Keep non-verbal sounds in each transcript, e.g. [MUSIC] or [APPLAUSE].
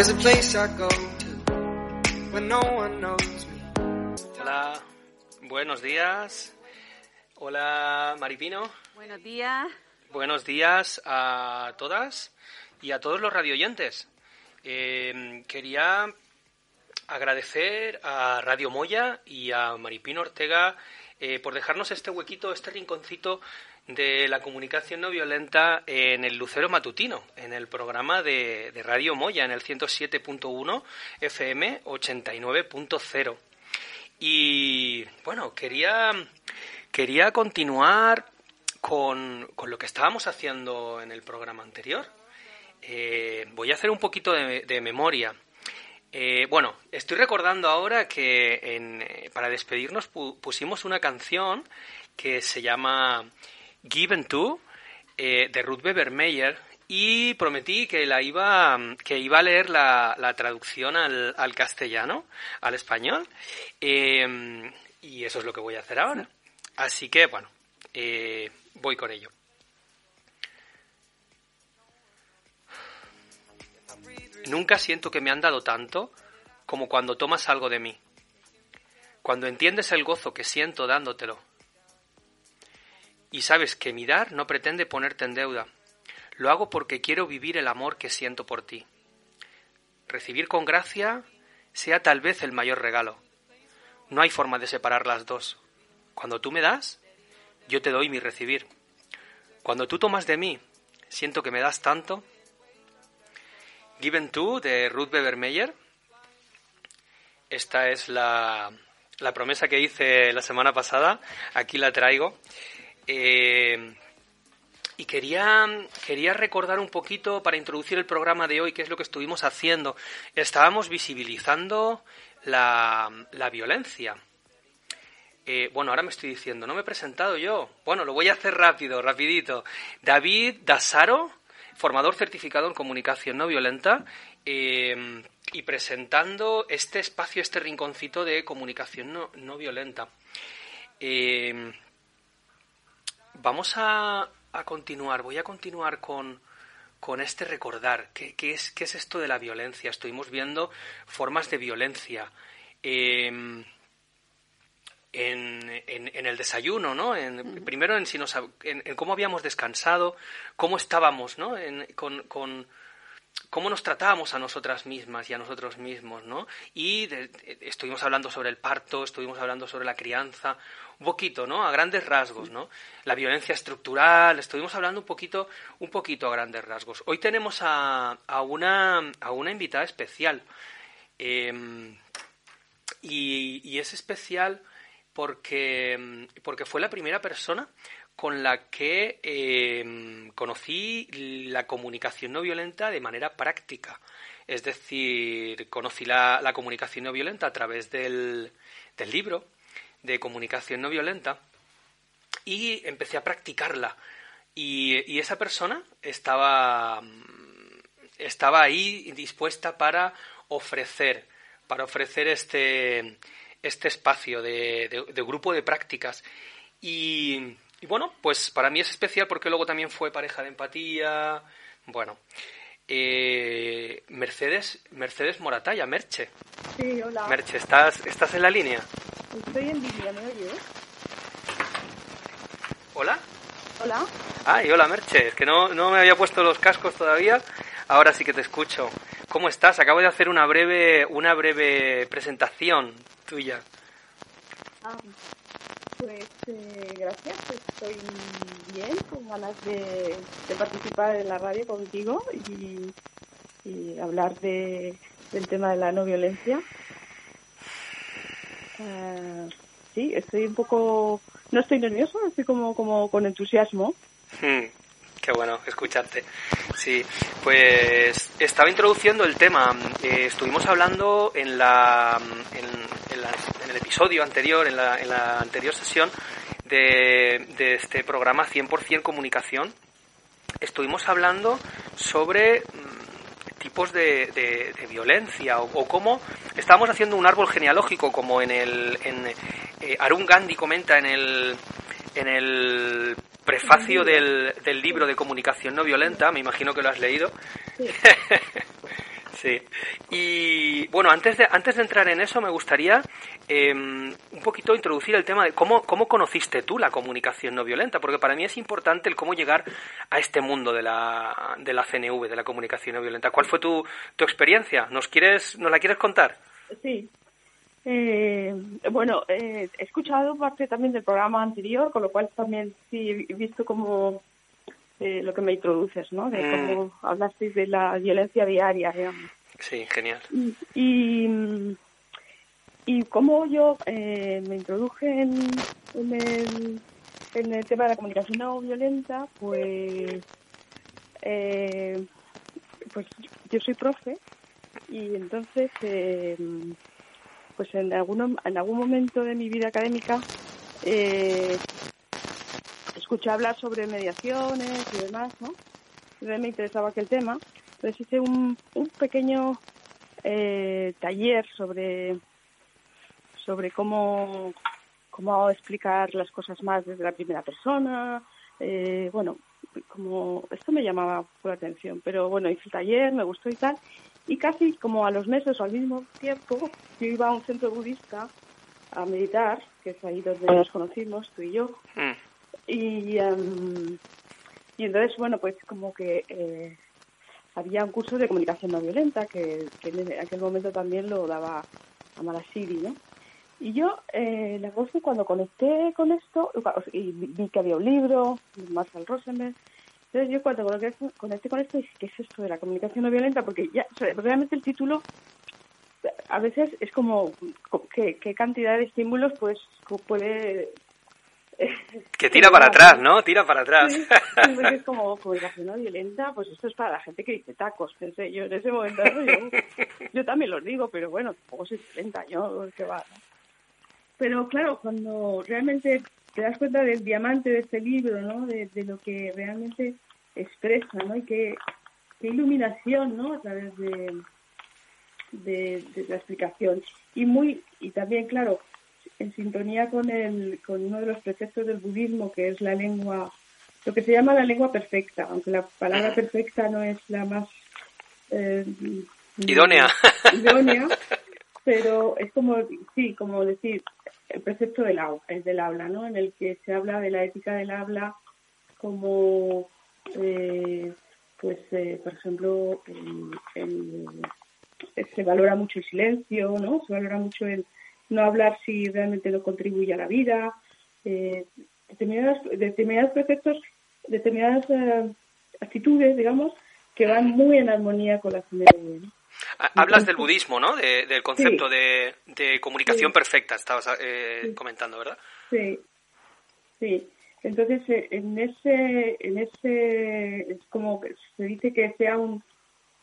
There's a place I go to when no one knows me. Hola, buenos días. Hola, Maripino. Buenos días. Buenos días a todas y a todos los radioyentes. Eh, quería agradecer a Radio Moya y a Maripino Ortega eh, por dejarnos este huequito, este rinconcito de la comunicación no violenta en el Lucero Matutino, en el programa de, Radio Moya, en el 107.1 FM 89.0. Y bueno, quería, quería continuar con, con lo que estábamos haciendo en el programa anterior. Eh, voy a hacer un poquito de, memoria. Eh, bueno, estoy recordando ahora que en, eh, para despedirnos pu- pusimos una canción que se llama Given To eh, de Ruth Bebermeyer y prometí que la iba que iba a leer la, la traducción al, al castellano, al español eh, y eso es lo que voy a hacer ahora. Así que bueno, eh, voy con ello. Nunca siento que me han dado tanto como cuando tomas algo de mí, cuando entiendes el gozo que siento dándotelo. Y sabes que mi dar no pretende ponerte en deuda, lo hago porque quiero vivir el amor que siento por ti. Recibir con gracia sea tal vez el mayor regalo. No hay forma de separar las dos. Cuando tú me das, yo te doy mi recibir. Cuando tú tomas de mí, siento que me das tanto Given To de Ruth Bebermeyer. Esta es la, la promesa que hice la semana pasada. Aquí la traigo. Eh, y quería, quería recordar un poquito para introducir el programa de hoy, qué es lo que estuvimos haciendo. Estábamos visibilizando la, la violencia. Eh, bueno, ahora me estoy diciendo, no me he presentado yo. Bueno, lo voy a hacer rápido, rapidito. David Dasaro, formador certificado en comunicación no violenta eh, y presentando este espacio, este rinconcito de comunicación no, no violenta. Vamos a, a, continuar, voy a continuar con, con este recordar. ¿Qué, qué, es, ¿Qué es esto de la violencia? Estuvimos viendo formas de violencia. Eh, en, en, en, el desayuno, ¿no? En, primero en, si nos, en, en, cómo habíamos descansado, cómo estábamos, ¿no? con, con, cómo nos tratábamos a nosotras mismas y a nosotros mismos, ¿no? Y de, estuvimos hablando sobre el parto, estuvimos hablando sobre la crianza, un poquito, ¿no? A grandes rasgos, ¿no? La violencia estructural, estuvimos hablando un poquito, un poquito a grandes rasgos. Hoy tenemos a, a una, a una invitada especial. Eh, y, es especial porque, porque fue la primera persona con la que eh, conocí la comunicación no violenta de manera práctica. Es decir, conocí la, la comunicación no violenta a través del, del, libro de comunicación no violenta y empecé a practicarla. Y, y esa persona estaba, estaba ahí dispuesta para ofrecer, para ofrecer este, este espacio de, de, de grupo de prácticas. Y, y, bueno, pues para mí es especial porque luego también fue pareja de empatía. Bueno, eh, Mercedes, Mercedes Moratalla, Merche. Sí, hola. Merche, ¿estás, ¿estás en la línea? Estoy en línea, ¿me oyes? ¿Hola? Hola. Ay, hola Merche, es que no, no me había puesto los cascos todavía. Ahora sí que te escucho. ¿Cómo estás? Acabo de hacer una breve, una breve presentación tuya. Ah, pues eh, gracias, estoy bien, con ganas de, de, participar en la radio contigo y, y hablar de, del tema de la no violencia. Uh, sí, estoy un poco, no estoy nervioso, estoy como, como con entusiasmo. Hmm. Qué bueno escucharte. Sí, pues estaba introduciendo el tema. Eh, estuvimos hablando en la, en, en, la, en el episodio anterior, en la, en la anterior sesión de, de, este programa 100% comunicación. Estuvimos hablando sobre tipos de, de, de violencia o, o, cómo estábamos haciendo un árbol genealógico como en el en, eh, Arun Gandhi comenta en el en el prefacio del, del, libro de comunicación no violenta, me imagino que lo has leído. Sí. [LAUGHS] Sí. Y bueno, antes de, antes de entrar en eso, me gustaría em, un poquito introducir el tema de cómo, cómo conociste tú la comunicación no violenta, porque para mí es importante el cómo llegar a este mundo de la, de la CNV, de la comunicación no violenta. ¿Cuál fue tu, tu experiencia? ¿Nos, quieres, ¿Nos la quieres contar? Sí. Eh, bueno, eh, he escuchado parte también del programa anterior, con lo cual también sí he visto como eh, lo que me introduces, ¿no? De cómo hablasteis de la violencia diaria, digamos. Sí, genial. Y, y cómo yo eh, me introduje en, en, el, en el tema de la comunicación no violenta, pues, eh, pues yo soy profe y entonces, eh, pues en, alguno, en algún momento de mi vida académica eh, escuché hablar sobre mediaciones y demás, ¿no? Me interesaba aquel tema. Entonces hice un, un pequeño eh, taller sobre, sobre cómo, cómo explicar las cosas más desde la primera persona. Eh, bueno, como esto me llamaba la atención, pero bueno, hice el taller, me gustó y tal. Y casi como a los meses o al mismo tiempo, yo iba a un centro budista a meditar, que es ahí donde nos conocimos, tú y yo. Mm. Y, em, y entonces, bueno, pues como que eh, había un curso de comunicación no violenta que, que en aquel momento también lo daba Amara Siri, ¿no? Y yo, eh, la cosa es cuando conecté con esto, y vi que había un libro, Marshall Rosenberg, entonces yo cuando conecté con esto dije, ¿qué es esto de la comunicación no violenta? Porque ya, realmente el título a veces es como qué, qué cantidad de estímulos pues puede [LAUGHS] que tira para atrás, ¿no? Tira para atrás. Sí, porque es como comunicación no violenta, pues esto es para la gente que dice tacos, pensé yo en ese momento. Yo, [LAUGHS] yo, también los digo, pero bueno, tampoco soy 30 años, que va. ¿no? Pero claro, cuando realmente te das cuenta del diamante de este libro, ¿no? De, de lo que realmente expresa, ¿no? Y qué, qué iluminación, ¿no? A través de, de, de la explicación. Y muy y también, claro, en sintonía con, el, con uno de los preceptos del budismo, que es la lengua, lo que se llama la lengua perfecta, aunque la palabra perfecta no es la más eh, idónea. [LAUGHS] idónea, pero es como, sí, como decir, el precepto del, el del habla, ¿no? En el que se habla de la ética del habla como, eh, pues, eh, por ejemplo, el, el, se valora mucho el silencio, ¿no? Se valora mucho el no hablar si realmente no contribuye a la vida, eh, determinados, determinados preceptos, determinadas eh, actitudes, digamos, que van muy en armonía con la CNV. ¿no? Hablas del budismo, ¿no? De, del concepto sí. de, de, comunicación sí. perfecta, estabas eh, sí. comentando, ¿verdad? Sí, sí. Entonces, eh, en ese, en ese, es como que se dice que sea un,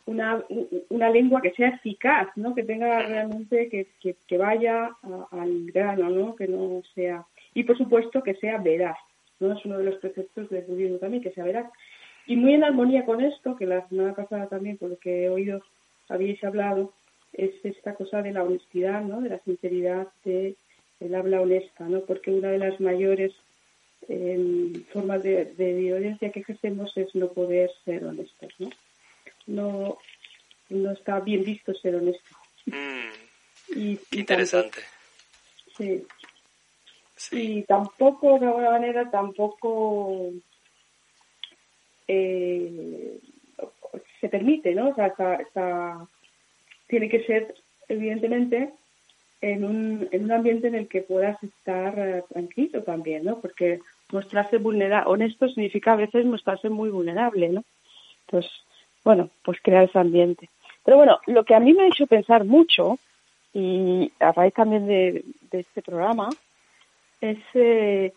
una, una lengua que sea eficaz, ¿no? Que tenga realmente, que, que, vaya al grano, ¿no? Que no sea... Y, por supuesto, que sea veraz, ¿no? Es uno de los preceptos del budismo también, que sea veraz. Y muy en armonía con esto, que la semana pasada también, por lo que he oído, habéis hablado, es esta cosa de la honestidad, ¿no? De la sinceridad, de el habla honesta, ¿no? Porque una de las mayores eh, formas de, de violencia que ejercemos es no poder ser honestos, ¿no? No, no está bien visto ser honesto. Mm, y, y interesante. Tampoco, sí. sí. Y tampoco, de alguna manera, tampoco eh, se permite, ¿no? O sea, está, está, tiene que ser, evidentemente, en un, en un ambiente en el que puedas estar uh, tranquilo también, ¿no? Porque mostrarse vulnerable, honesto significa a veces mostrarse muy vulnerable, ¿no? Entonces, bueno, pues crear ese ambiente. Pero bueno, lo que a mí me ha hecho pensar mucho, y a raíz también de, este programa, es eh,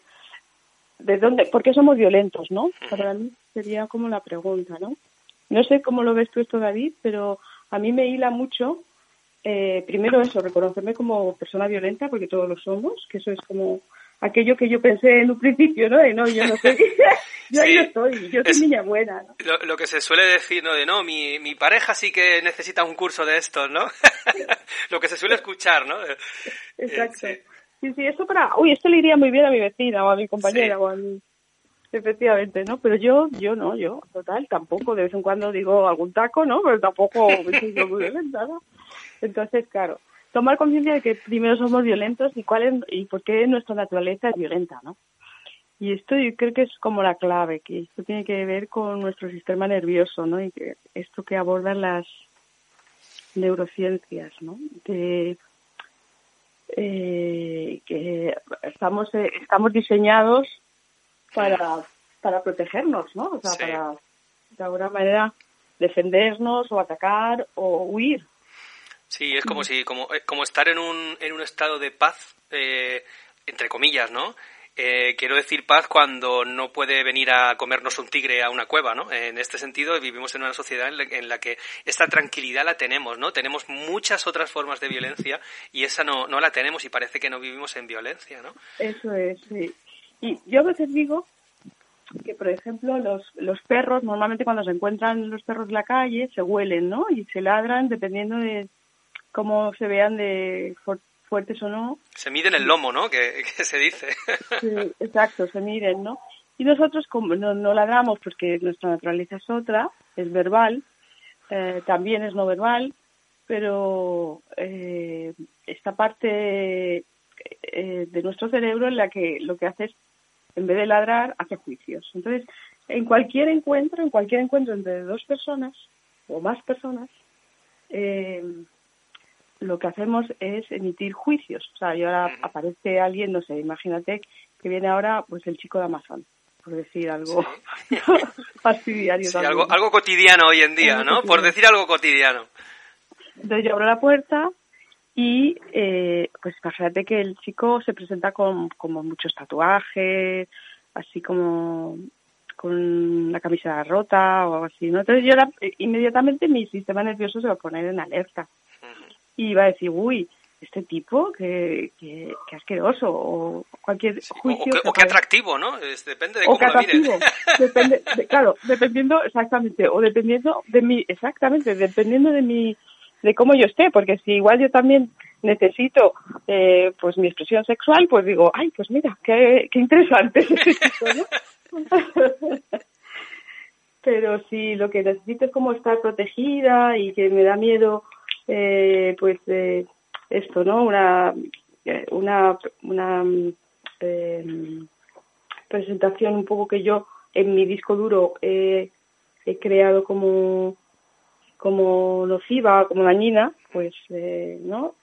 de dónde, por qué somos violentos, ¿no? Para mí sería como la pregunta, ¿no? No sé cómo lo ves tú esto, David, pero a mí me hila mucho, eh, primero eso, reconocerme como persona violenta, porque todos lo somos, que eso es como aquello que yo pensé en un principio, ¿no? De no, yo no soy, [LAUGHS] [LAUGHS] yo sí, ahí no estoy, yo soy es niña buena, ¿no? Lo, lo, que se suele decir, ¿no? De no, mi, mi pareja sí que necesita un curso de estos, ¿no? [LAUGHS] lo que se suele escuchar, ¿no? Exacto. Eh, sí. sí, sí, esto para, uy, esto le iría muy bien a mi vecina o a mi compañera sí. o a mi... Efectivamente, ¿no? Pero yo, yo no, yo, total, tampoco. De vez en cuando digo algún taco, ¿no? Pero tampoco me siento muy violenta, ¿no? Entonces, claro, tomar conciencia de que primero somos violentos y cuál es, y por qué nuestra naturaleza es violenta, ¿no? Y esto yo creo que es como la clave, que esto tiene que ver con nuestro sistema nervioso, ¿no? Y que esto que abordan las neurociencias, ¿no? De, eh, que estamos eh, estamos diseñados para para protegernos, ¿no? O sea, para de alguna manera defendernos o atacar o huir. Sí, es como si como eh, como estar en un en un estado de paz eh, entre comillas, ¿no? Eh, quiero decir paz cuando no puede venir a comernos un tigre a una cueva, ¿no? En este sentido, vivimos en una sociedad en la, que esta tranquilidad la tenemos, ¿no? Tenemos muchas otras formas de violencia y esa no, no la tenemos y parece que no vivimos en violencia, ¿no? Eso es, sí. Y yo a veces digo que, por ejemplo, los, los perros, normalmente cuando se encuentran los perros en la calle, se huelen, ¿no? Y se ladran dependiendo de cómo se vean de fuertes o no. Se miden el lomo, ¿no? [LAUGHS] Que, se dice. Sí, exacto, se miden, ¿no? Y nosotros como no, no ladramos porque nuestra naturaleza es otra, es verbal, eh, también es no verbal, pero eh, esta parte eh, de nuestro cerebro en la que lo que hace es, en vez de ladrar, hace juicios. Entonces, en cualquier encuentro, en cualquier encuentro entre dos personas o más personas, eh, lo que hacemos es emitir juicios. O sea, y ahora aparece alguien, no sé, imagínate que viene ahora pues el chico de Amazon, por decir algo [LAUGHS] fastidiario. algo, algo cotidiano hoy en día, ¿no? Por decir algo cotidiano. Entonces yo abro la puerta y eh, pues imagínate que el chico se presenta con como muchos tatuajes, así como con la camisa rota o algo así, ¿no? Entonces yo eh, inmediatamente mi sistema nervioso se va a poner en alerta y va a decir, uy, este tipo, qué, qué, asqueroso, o cualquier juicio. o, qué, atractivo, ¿no? depende de cómo lo miren. Depende, claro, dependiendo, exactamente, o dependiendo de mi, exactamente, dependiendo de mi, de cómo yo esté, porque si igual yo también necesito, eh, pues mi expresión sexual, pues digo, ay, pues mira, qué, qué interesante [LAUGHS] Pero si lo que necesito es como estar protegida y que me da miedo eh, pues eh, esto, ¿no? Una, eh, una, una eh, presentación un poco que yo en mi disco duro he creado como como nociva, como dañina, pues, eh, ¿no?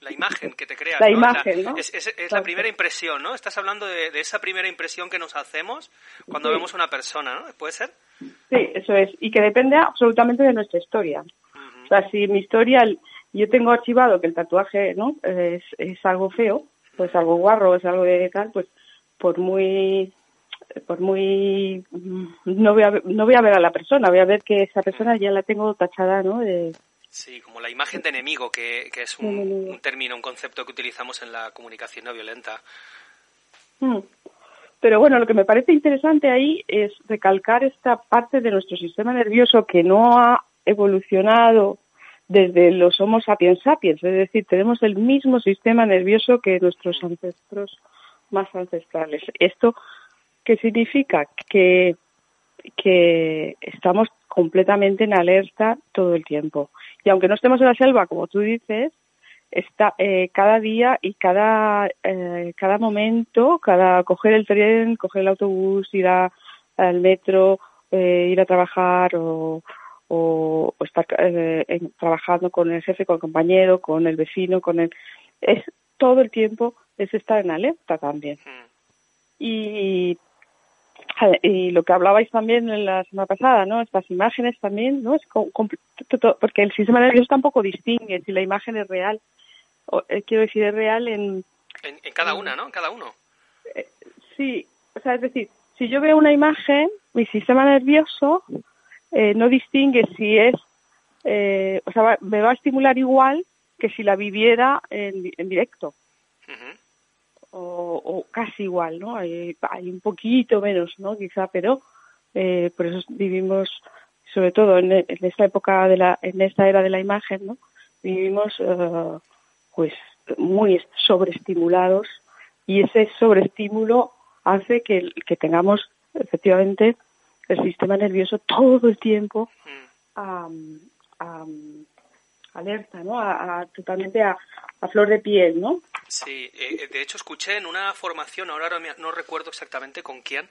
la imagen que te creas. La imagen, ¿no? Es, es, la primera impresión, ¿no? Estás hablando de, de, esa primera impresión que nos hacemos cuando vemos una persona, ¿no? ¿Puede ser? Sí, eso es. Y que depende absolutamente de nuestra historia. Sea, si mi historia, yo tengo archivado que el tatuaje no es, es algo feo, pues algo guarro, es algo de tal, pues por muy por muy no voy a no voy a ver a la persona voy a ver que esa persona ya la tengo tachada no de sí como la imagen de enemigo que, que es un, un, término un concepto que utilizamos en la comunicación no violenta. Mm. pero bueno lo que me parece interesante ahí es recalcar esta parte de nuestro sistema nervioso que no ha evolucionado desde los Homo sapiens sapiens, es decir, tenemos el mismo sistema nervioso que nuestros ancestros más ancestrales. ¿Esto qué significa? Que, que estamos completamente en alerta todo el tiempo. Y aunque no estemos en la selva, como tú dices, está eh, cada día y cada eh, cada momento, cada coger el tren, coger el autobús, ir al metro, eh, ir a trabajar o, o, estar eh, trabajando con el jefe, con el compañero, con el vecino, con el... Es todo el tiempo es estar en alerta también. Hmm. Y, y lo que hablabais también en la semana pasada, ¿no? Estas imágenes también, ¿no? Es porque el sistema nervioso tampoco distingue si la imagen es real. O, eh, quiero decir, es real en... En, cada una, ¿no? En cada uno. Eh, sí, o sea, es decir, si yo veo una imagen, mi sistema nervioso eh, no distingue si es, eh, o sea, me va a estimular igual que si la viviera en, en directo. o, o, casi igual, ¿no? Hay, hay, un poquito menos, ¿no? Quizá, pero eh, por eso vivimos, sobre todo en, en, esta época de la, en esta era de la imagen, ¿no? Vivimos, uh, pues, muy sobreestimulados y ese sobreestímulo hace que, que tengamos efectivamente el sistema nervioso todo el tiempo Mm. alerta, ¿no? A, totalmente a, flor de piel, ¿no? Sí, eh, de hecho escuché en una formación, ahora no recuerdo exactamente con quién,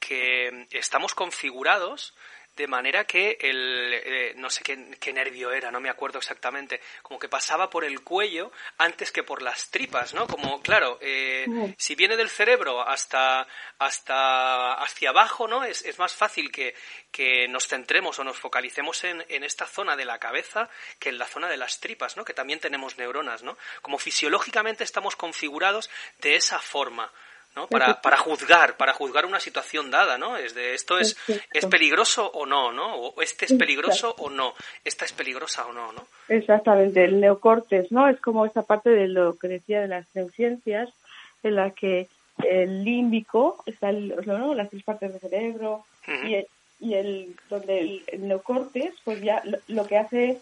que estamos configurados de manera que el eh, no sé qué, nervio era, no me acuerdo exactamente, como que pasaba por el cuello antes que por las tripas, ¿no? Como claro, eh, si viene del cerebro hasta hasta hacia abajo, ¿no? Es, es más fácil que, que nos centremos o nos focalicemos en, en esta zona de la cabeza que en la zona de las tripas, ¿no? Que también tenemos neuronas, ¿no? Como fisiológicamente estamos configurados de esa forma. ¿No? Para, para juzgar, para juzgar una situación dada, ¿no? Es de esto es, es peligroso o no, ¿no? O este es peligroso o no, esta es peligrosa o no, ¿no? Exactamente, el neocortes, ¿no? Es como esa parte de lo que decía de las neurociencias, en la que el límbico, está ¿no? las tres partes del cerebro, y, el, y el, donde el, neocortes, pues ya lo, que hace es,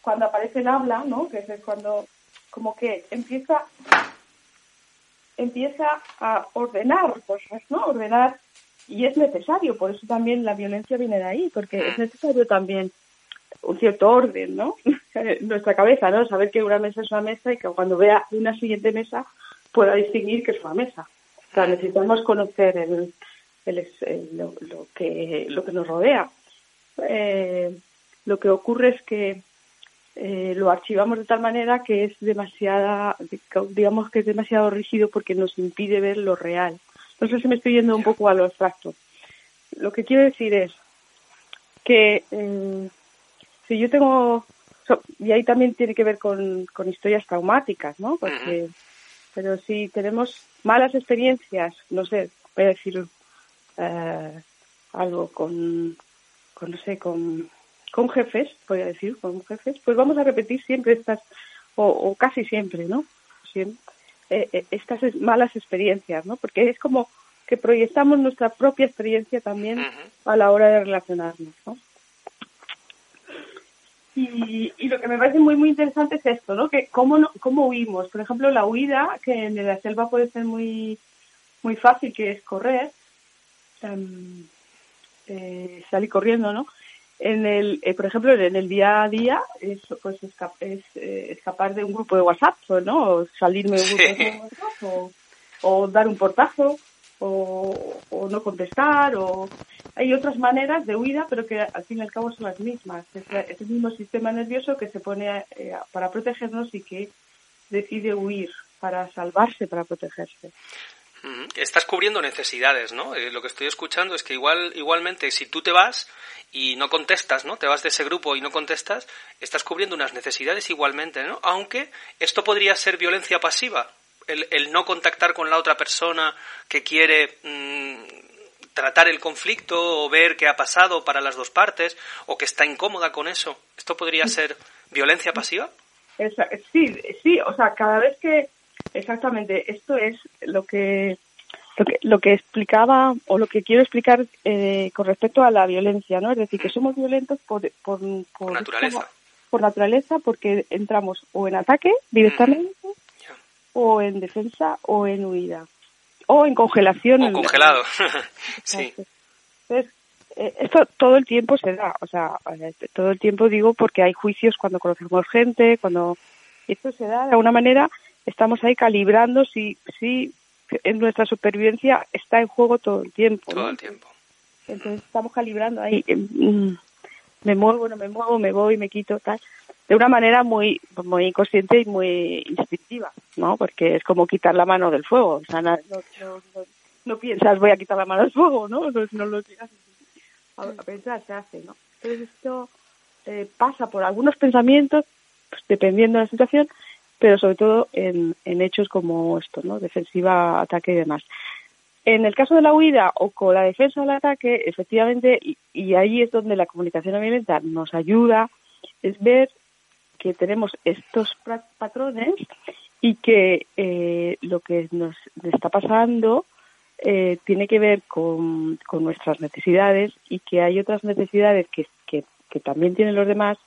cuando aparece el habla, ¿no? Que es cuando como que empieza empieza a ordenar cosas, ¿no? Ordenar, y es necesario, por eso también la violencia viene de ahí, porque es necesario también un cierto orden, ¿no? [LAUGHS] en nuestra cabeza, ¿no? Saber que una mesa es una mesa y que cuando vea una siguiente mesa pueda distinguir que es una mesa. O sea, necesitamos conocer el, lo, que, lo que nos rodea. Eh, lo que ocurre es que eh, lo archivamos de tal manera que es demasiada, digamos que es demasiado rígido porque nos impide ver lo real. No sé si me estoy yendo un poco a lo abstracto. Lo que quiero decir es que eh, si yo tengo, y ahí también tiene que ver con, con historias traumáticas, ¿no? Porque, pero si tenemos malas experiencias, no sé, voy a decir eh, algo con, con, no sé, con con jefes, voy a decir, con jefes, pues vamos a repetir siempre estas, o, casi siempre, ¿no? Siempre, eh, eh, estas malas experiencias, ¿no? Porque es como que proyectamos nuestra propia experiencia también a la hora de relacionarnos, ¿no? Y, y, lo que me parece muy muy interesante es esto, ¿no? Que cómo no, cómo huimos. Por ejemplo, la huida, que en la selva puede ser muy muy fácil, que es correr, em, eh, salir corriendo, ¿no? En el, eh, por ejemplo, en el día a día es, pues, es, eh, escapar de un grupo de WhatsApp, ¿no? O salirme de un grupo de WhatsApp, o, dar un portazo, o, o, no contestar, o hay otras maneras de huida, pero que al fin y al cabo son las mismas. Es, el mismo sistema nervioso que se pone eh, para protegernos y que decide huir para salvarse, para protegerse. Estás cubriendo necesidades, ¿no? lo que estoy escuchando es que igual, igualmente, si tú te vas y no contestas, ¿no? Te vas de ese grupo y no contestas, estás cubriendo unas necesidades igualmente, ¿no? Aunque esto podría ser violencia pasiva, el, el no contactar con la otra persona que quiere mm, tratar el conflicto o ver qué ha pasado para las dos partes o que está incómoda con eso. ¿Esto podría ser violencia pasiva? sí, sí, o sea, cada vez que exactamente esto es lo que lo que, lo que explicaba o lo que quiero explicar eh, con respecto a la violencia, ¿no? Es decir, que somos violentos por, por, por, naturaleza. por naturaleza porque entramos o en ataque directamente o en defensa o en huida o en congelación. O congelado, [LAUGHS] [LAUGHS] sí. Entonces, eh, esto todo el tiempo se da, o sea, todo el tiempo digo porque hay juicios cuando conocemos gente, cuando esto se da de alguna manera, estamos ahí calibrando si, si en nuestra supervivencia está en juego todo el tiempo. Todo el tiempo. Entonces estamos calibrando ahí, mm, me muevo, no me muevo, me voy, me quito, tal, de una manera muy muy consciente y muy instintiva, ¿no? Porque es como quitar la mano del fuego, o sea, no, no, piensas voy a quitar la mano del fuego, ¿no? No, lo llegas a, pensar, se hace, ¿no? Entonces esto eh, pasa por algunos pensamientos, pues, dependiendo de la situación, pero sobre todo en, hechos como esto, ¿no? Defensiva, ataque y demás. En el caso de la huida o con la defensa del ataque, efectivamente, y, ahí es donde la comunicación violenta nos ayuda, es ver que tenemos estos patrones y que eh, lo que nos está pasando eh, tiene que ver con, nuestras necesidades y que hay otras necesidades que, que también tienen los demás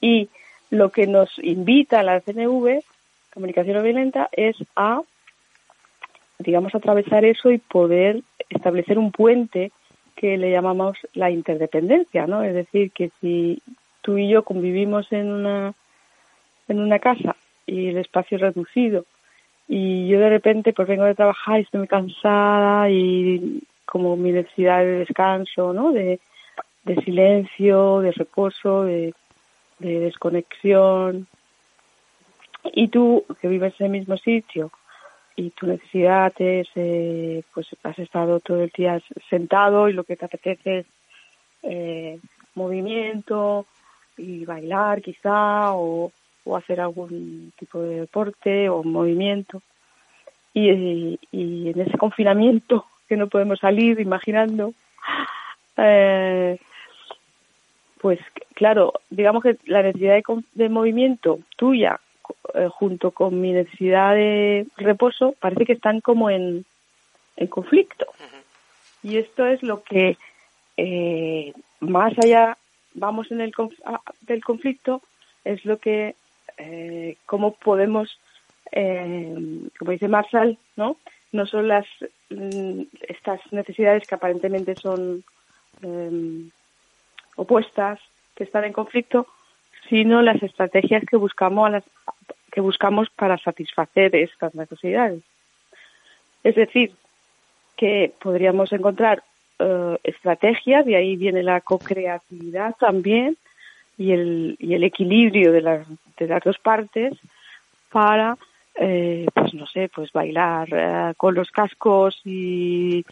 y lo que nos invita a la CNV, comunicación no violenta, es a digamos, atravesar eso y poder establecer un puente que le llamamos la interdependencia, ¿no? Es decir, que si tú y yo convivimos en una en una casa y el espacio es reducido y yo de repente pues vengo de trabajar y estoy muy cansada y como mi necesidad de descanso, ¿no? De, de silencio, de reposo, de, de desconexión. Y tú, que vives en el mismo sitio, y tu necesidad es, eh, pues has estado todo el día sentado y lo que te apetece es eh, movimiento y bailar quizá o, o, hacer algún tipo de deporte o movimiento. Y, y, en ese confinamiento que no podemos salir imaginando, eh, pues claro, digamos que la necesidad de, de movimiento tuya eh, junto con mi necesidad de reposo parece que están como en, en conflicto. Y esto es lo que eh, más allá vamos en el del conflicto es lo que eh, cómo podemos eh, como dice Marshall no no son las mm, estas necesidades que aparentemente son eh, opuestas que están en conflicto sino las estrategias que buscamos a las, que buscamos para satisfacer estas necesidades. Es decir, que podríamos encontrar uh, estrategias, y ahí viene la co-creatividad también, y el, y el equilibrio de las, de las dos partes para, eh, pues no sé, pues bailar uh, con los cascos y,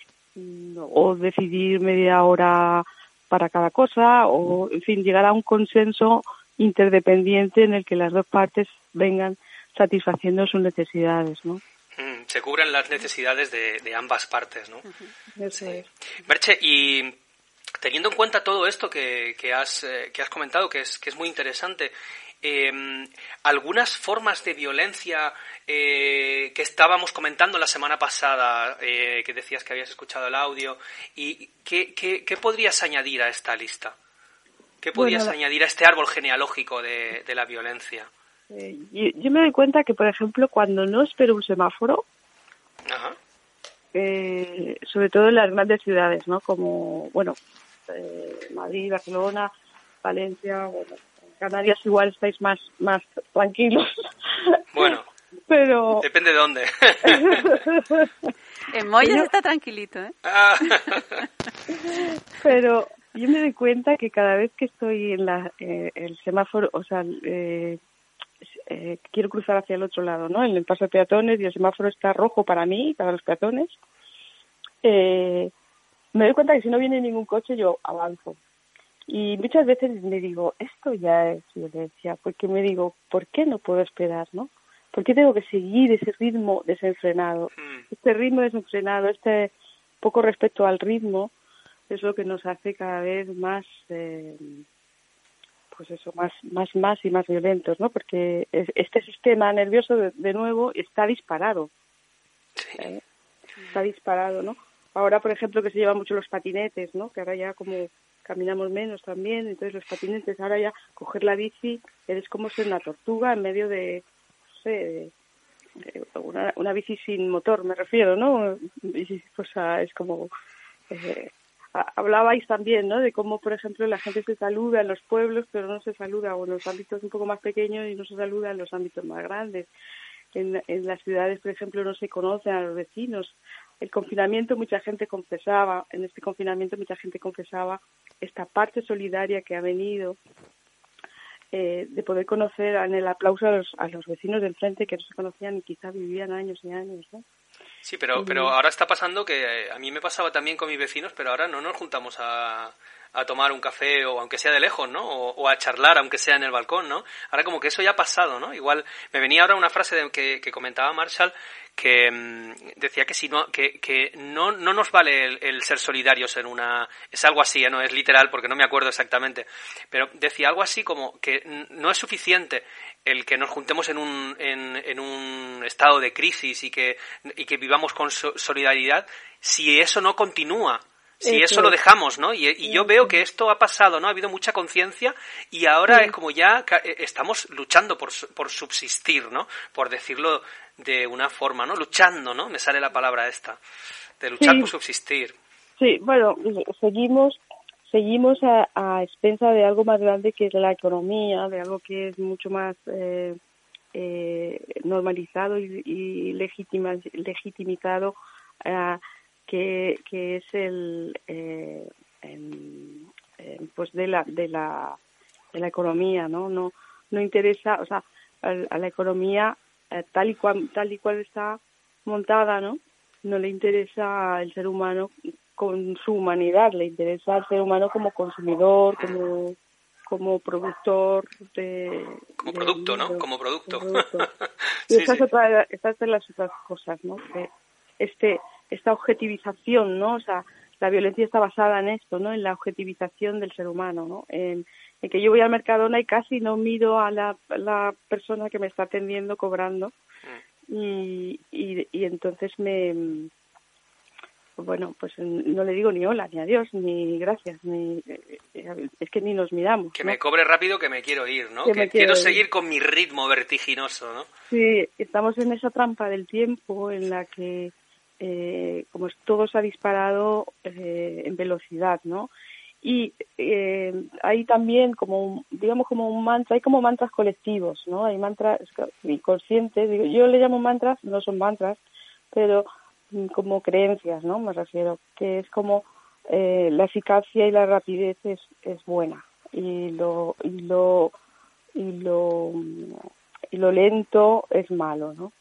o decidir media hora para cada cosa, o en fin, llegar a un consenso interdependiente en el que las dos partes vengan satisfaciendo sus necesidades, ¿no? Mm, se cubren las necesidades de, ambas partes, ¿no? sí. Merche, y teniendo en cuenta todo esto que, que, has, eh, que has comentado, que es, que es muy interesante, eh, algunas formas de violencia eh, que estábamos comentando la semana pasada, eh, que decías que habías escuchado el audio, y ¿qué, qué, qué podrías añadir a esta lista? ¿Qué podrías añadir a este árbol genealógico de, la violencia? Eh, yo, me doy cuenta que, por ejemplo, cuando no espero un semáforo, eh, sobre todo en las grandes ciudades, ¿no? Como, bueno, Madrid, Barcelona, Valencia, bueno, Canarias igual estáis más, más tranquilos. [LAUGHS] Bueno. Pero... Depende de dónde. en Moyes está tranquilito, ¿eh? Ah. [LAUGHS] Pero yo me doy cuenta que cada vez que estoy en la, eh, el semáforo, o sea, eh, eh, quiero cruzar hacia el otro lado, ¿no? En el paso de peatones y el semáforo está rojo para mí, para los peatones, eh, me doy cuenta que si no viene ningún coche yo avanzo. Y muchas veces me digo, esto ya es violencia, porque me digo, ¿por qué no puedo esperar, no? ¿Por qué tengo que seguir ese ritmo desenfrenado? Hmm. Este ritmo desenfrenado, este poco respeto al ritmo, es lo que nos hace cada vez más eh, pues eso más más más y más violentos no porque este sistema nervioso de, nuevo está disparado ¿eh? está disparado no ahora por ejemplo que se llevan mucho los patinetes no que ahora ya como caminamos menos también entonces los patinetes ahora ya coger la bici eres como ser una tortuga en medio de no sé una, una bici sin motor me refiero no y, pues, es como eh, hablabais también, ¿no? De cómo, por ejemplo, la gente se saluda en los pueblos, pero no se saluda o en los ámbitos un poco más pequeños y no se saluda en los ámbitos más grandes. En, en las ciudades, por ejemplo, no se conocen a los vecinos. El confinamiento, mucha gente confesaba, en este confinamiento mucha gente confesaba esta parte solidaria que ha venido eh, de poder conocer en el aplauso a los, a los vecinos del frente que no se conocían y quizá vivían años y años, ¿no? Sí, pero, pero ahora está pasando que a mí me pasaba también con mis vecinos, pero ahora no nos juntamos a, a tomar un café o aunque sea de lejos, ¿no? O, a charlar aunque sea en el balcón, ¿no? Ahora como que eso ya ha pasado, ¿no? Igual me venía ahora una frase de, que, que comentaba Marshall que mm, decía que si no que, que no, no nos vale el, ser solidarios en una es algo así ¿eh? no es literal porque no me acuerdo exactamente pero decía algo así como que no es suficiente el que nos juntemos en un, en, en un estado de crisis y que, y que vivamos con solidaridad si eso no continúa si eso, lo dejamos, ¿no? Y, yo veo que esto ha pasado, ¿no? Ha habido mucha conciencia y ahora es como ya eh, estamos luchando por, por subsistir, ¿no? Por decirlo de una forma, ¿no? Luchando, ¿no? Me sale la palabra esta, de luchar por subsistir. Sí, bueno, seguimos seguimos a, a expensa de algo más grande que es la economía, de algo que es mucho más eh, eh, normalizado y, y legitimizado, eh, que, que, es el, eh, pues de la de la de la economía, ¿no? No no interesa, o sea, a, la economía eh, tal y cual tal y cual está montada, ¿no? No le interesa al ser humano con su humanidad, le interesa al ser humano como consumidor, como como productor de como producto, ¿no? Como producto. [LAUGHS] y esa, Es otra, esa de las otras cosas, ¿no? este esta objetivización, ¿no? O sea, la violencia está basada en esto, ¿no? En la objetivización del ser humano, ¿no? En, que yo voy al Mercadona y casi no miro a la, la persona que me está atendiendo cobrando mm. y, y, y entonces me bueno, pues no le digo ni hola, ni adiós, ni gracias, ni eh, es que ni nos miramos. Que me cobre rápido que me quiero ir, ¿no? Que, quiero seguir con mi ritmo vertiginoso, ¿no? Sí, estamos en esa trampa del tiempo en la que eh, como todo se ha disparado eh, en velocidad, ¿no? Y eh, hay también como, digamos, como un mantra, hay como mantras colectivos, ¿no? Hay mantras inconscientes, digo, yo le llamo mantras, no son mantras, pero mm, como creencias, ¿no? Me refiero, que es como eh, la eficacia y la rapidez es, es buena y lo, y lo, y lo, y lo lento es malo, ¿no?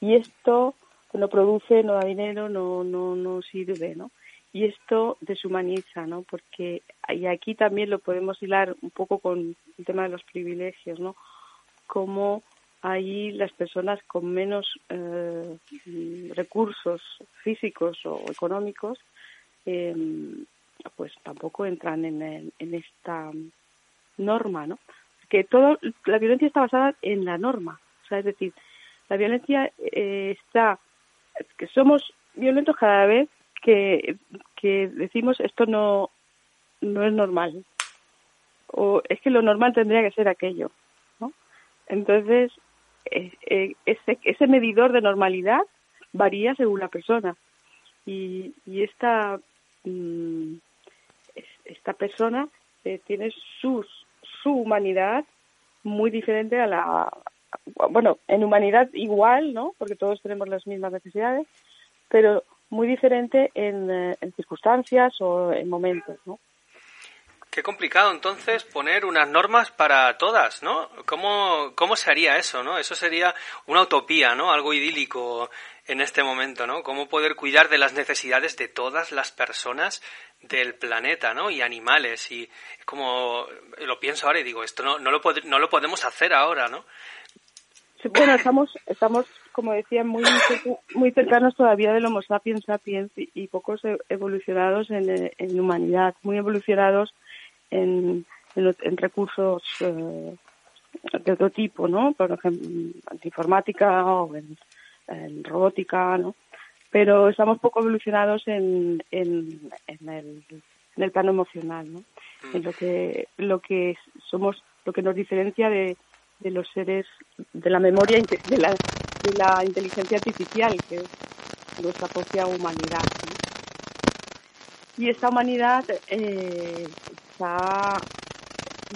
Y esto no produce, no da dinero, no, no, no sirve, ¿no? Y esto deshumaniza, ¿no? Porque y aquí también lo podemos hilar un poco con el tema de los privilegios, ¿no? Como ahí las personas con menos eh, recursos físicos o económicos, eh, pues tampoco entran en, en esta norma, ¿no? Que todo, la violencia está basada en la norma, o sea, es decir, la violencia eh, está que somos violentos cada vez que, que decimos esto no, no es normal o es que lo normal tendría que ser aquello, ¿no? Entonces, eh, eh, ese, ese medidor de normalidad varía según la persona y, y esta mm, esta persona eh, tiene sus su humanidad muy diferente a la bueno, en humanidad igual, ¿no? Porque todos tenemos las mismas necesidades, pero muy diferente en, eh, en circunstancias o en momentos, ¿no? Qué complicado entonces poner unas normas para todas, ¿no? ¿Cómo, ¿Cómo se haría eso, no? Eso sería una utopía, ¿no? Algo idílico en este momento, ¿no? Cómo poder cuidar de las necesidades de todas las personas del planeta, ¿no? Y animales y como lo pienso ahora y digo, esto no, no, lo, no lo podemos hacer ahora, ¿no? Bueno, estamos, estamos, como decía, muy, muy cercanos todavía del Homo sapiens sapiens y, pocos e, evolucionados en, en, humanidad, muy evolucionados en, en, recursos eh, de otro tipo, ¿no? Por ejemplo, en informática o en, robótica, ¿no? Pero estamos poco evolucionados en, en, en, el, en el plano emocional, ¿no? En lo que, lo que somos, lo que nos diferencia de de los seres, de la memoria, de la, de la inteligencia artificial, que es nuestra propia humanidad. Y esta humanidad eh, está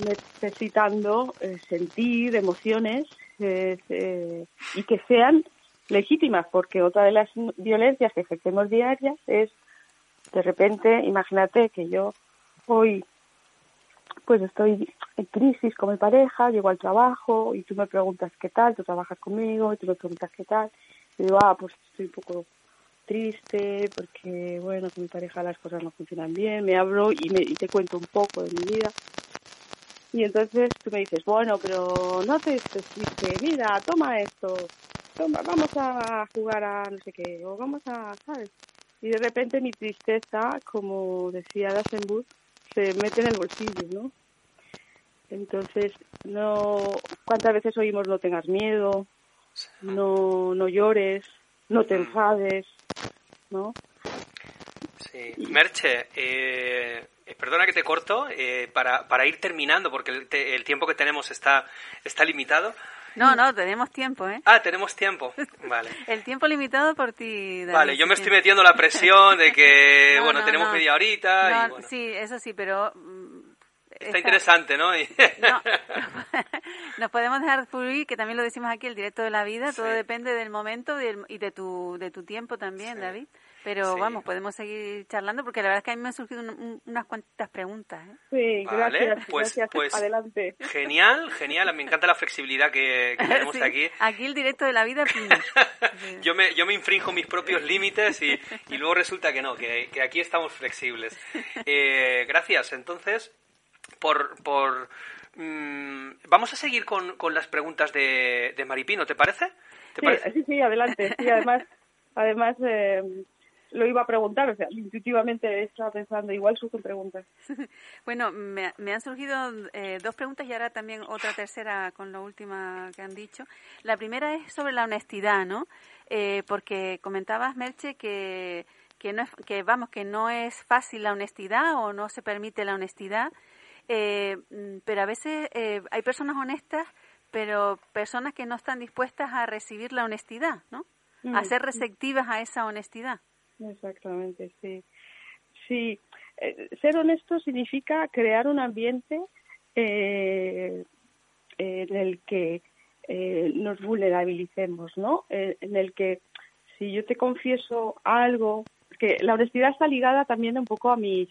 necesitando eh, sentir emociones eh, y que sean legítimas, porque otra de las violencias que ejercemos diarias es, de repente, imagínate que yo hoy pues estoy en crisis con mi pareja, llego al trabajo y tú me preguntas qué tal, tú trabajas conmigo y tú me preguntas qué tal. Y digo, ah, pues estoy un poco triste porque, bueno, con mi pareja las cosas no funcionan bien. Me hablo y, me, y te cuento un poco de mi vida. Y entonces tú me dices, bueno, pero no te triste, mira, toma esto, toma, vamos a jugar a no sé qué, o vamos a, ¿sabes? Y de repente mi tristeza, como decía Dasenburg, se mete en el bolsillo, ¿no? Entonces, no, ¿cuántas veces oímos no tengas miedo, no, no llores, no te mm. enfades, ¿no? Sí. Merche, eh, eh, perdona que te corto, eh, para, para ir terminando, porque el, el, tiempo que tenemos está, está limitado. [LAUGHS] No, no, tenemos tiempo, ¿eh? Ah, tenemos tiempo. Vale. [LAUGHS] El tiempo limitado por ti, David, Vale, yo me estoy metiendo la presión de que, [LAUGHS] No, bueno, no, tenemos no. media horita y No, bueno, Sí, eso sí, pero... mm, está esta- interesante, ¿no? Y- No, nos podemos dejar fluir, que también lo decimos aquí, el directo de la vida, todo Sí. depende del momento y de tu, de tu tiempo también, Sí. David. Pero Sí. vamos, podemos seguir charlando porque la verdad es que a mí me han surgido un- un- unas cuantas preguntas. ¿eh? Sí, Vale, gracias, pues- gracias. pues- Adelante. Genial, genial. Me encanta la flexibilidad que, que [LAUGHS] tenemos Sí, aquí. Aquí el directo de la vida. [LAUGHS] Yo me, yo me infrinjo mis propios límites y, y luego resulta que no, que, que aquí estamos flexibles. Eh, gracias. Entonces, por... por mm, vamos a seguir con, con las preguntas de, de Maripino, ¿te parece? ¿Te Sí, parece? sí, sí, adelante. Sí, además, [LAUGHS] además eh, lo iba a preguntar, o sea, intuitivamente estaba pensando, igual surgen preguntas. [LAUGHS] Bueno, me, me han surgido eh, dos preguntas y ahora también otra tercera con lo última que han dicho. La primera es sobre la honestidad, ¿no? Eh, porque comentabas, Merche, que, que, no es, que, vamos, que no es fácil la honestidad o no se permite la honestidad, eh, pero a veces eh, hay personas honestas, pero personas que no están dispuestas a recibir la honestidad, ¿no? A Mm. ser receptivas a esa honestidad. Exactamente, sí. Sí, eh, ser honesto significa crear un ambiente eh, en el que eh, nos vulnerabilicemos, ¿no? Eh, en el que si yo te confieso algo, porque la honestidad está ligada también un poco a mis,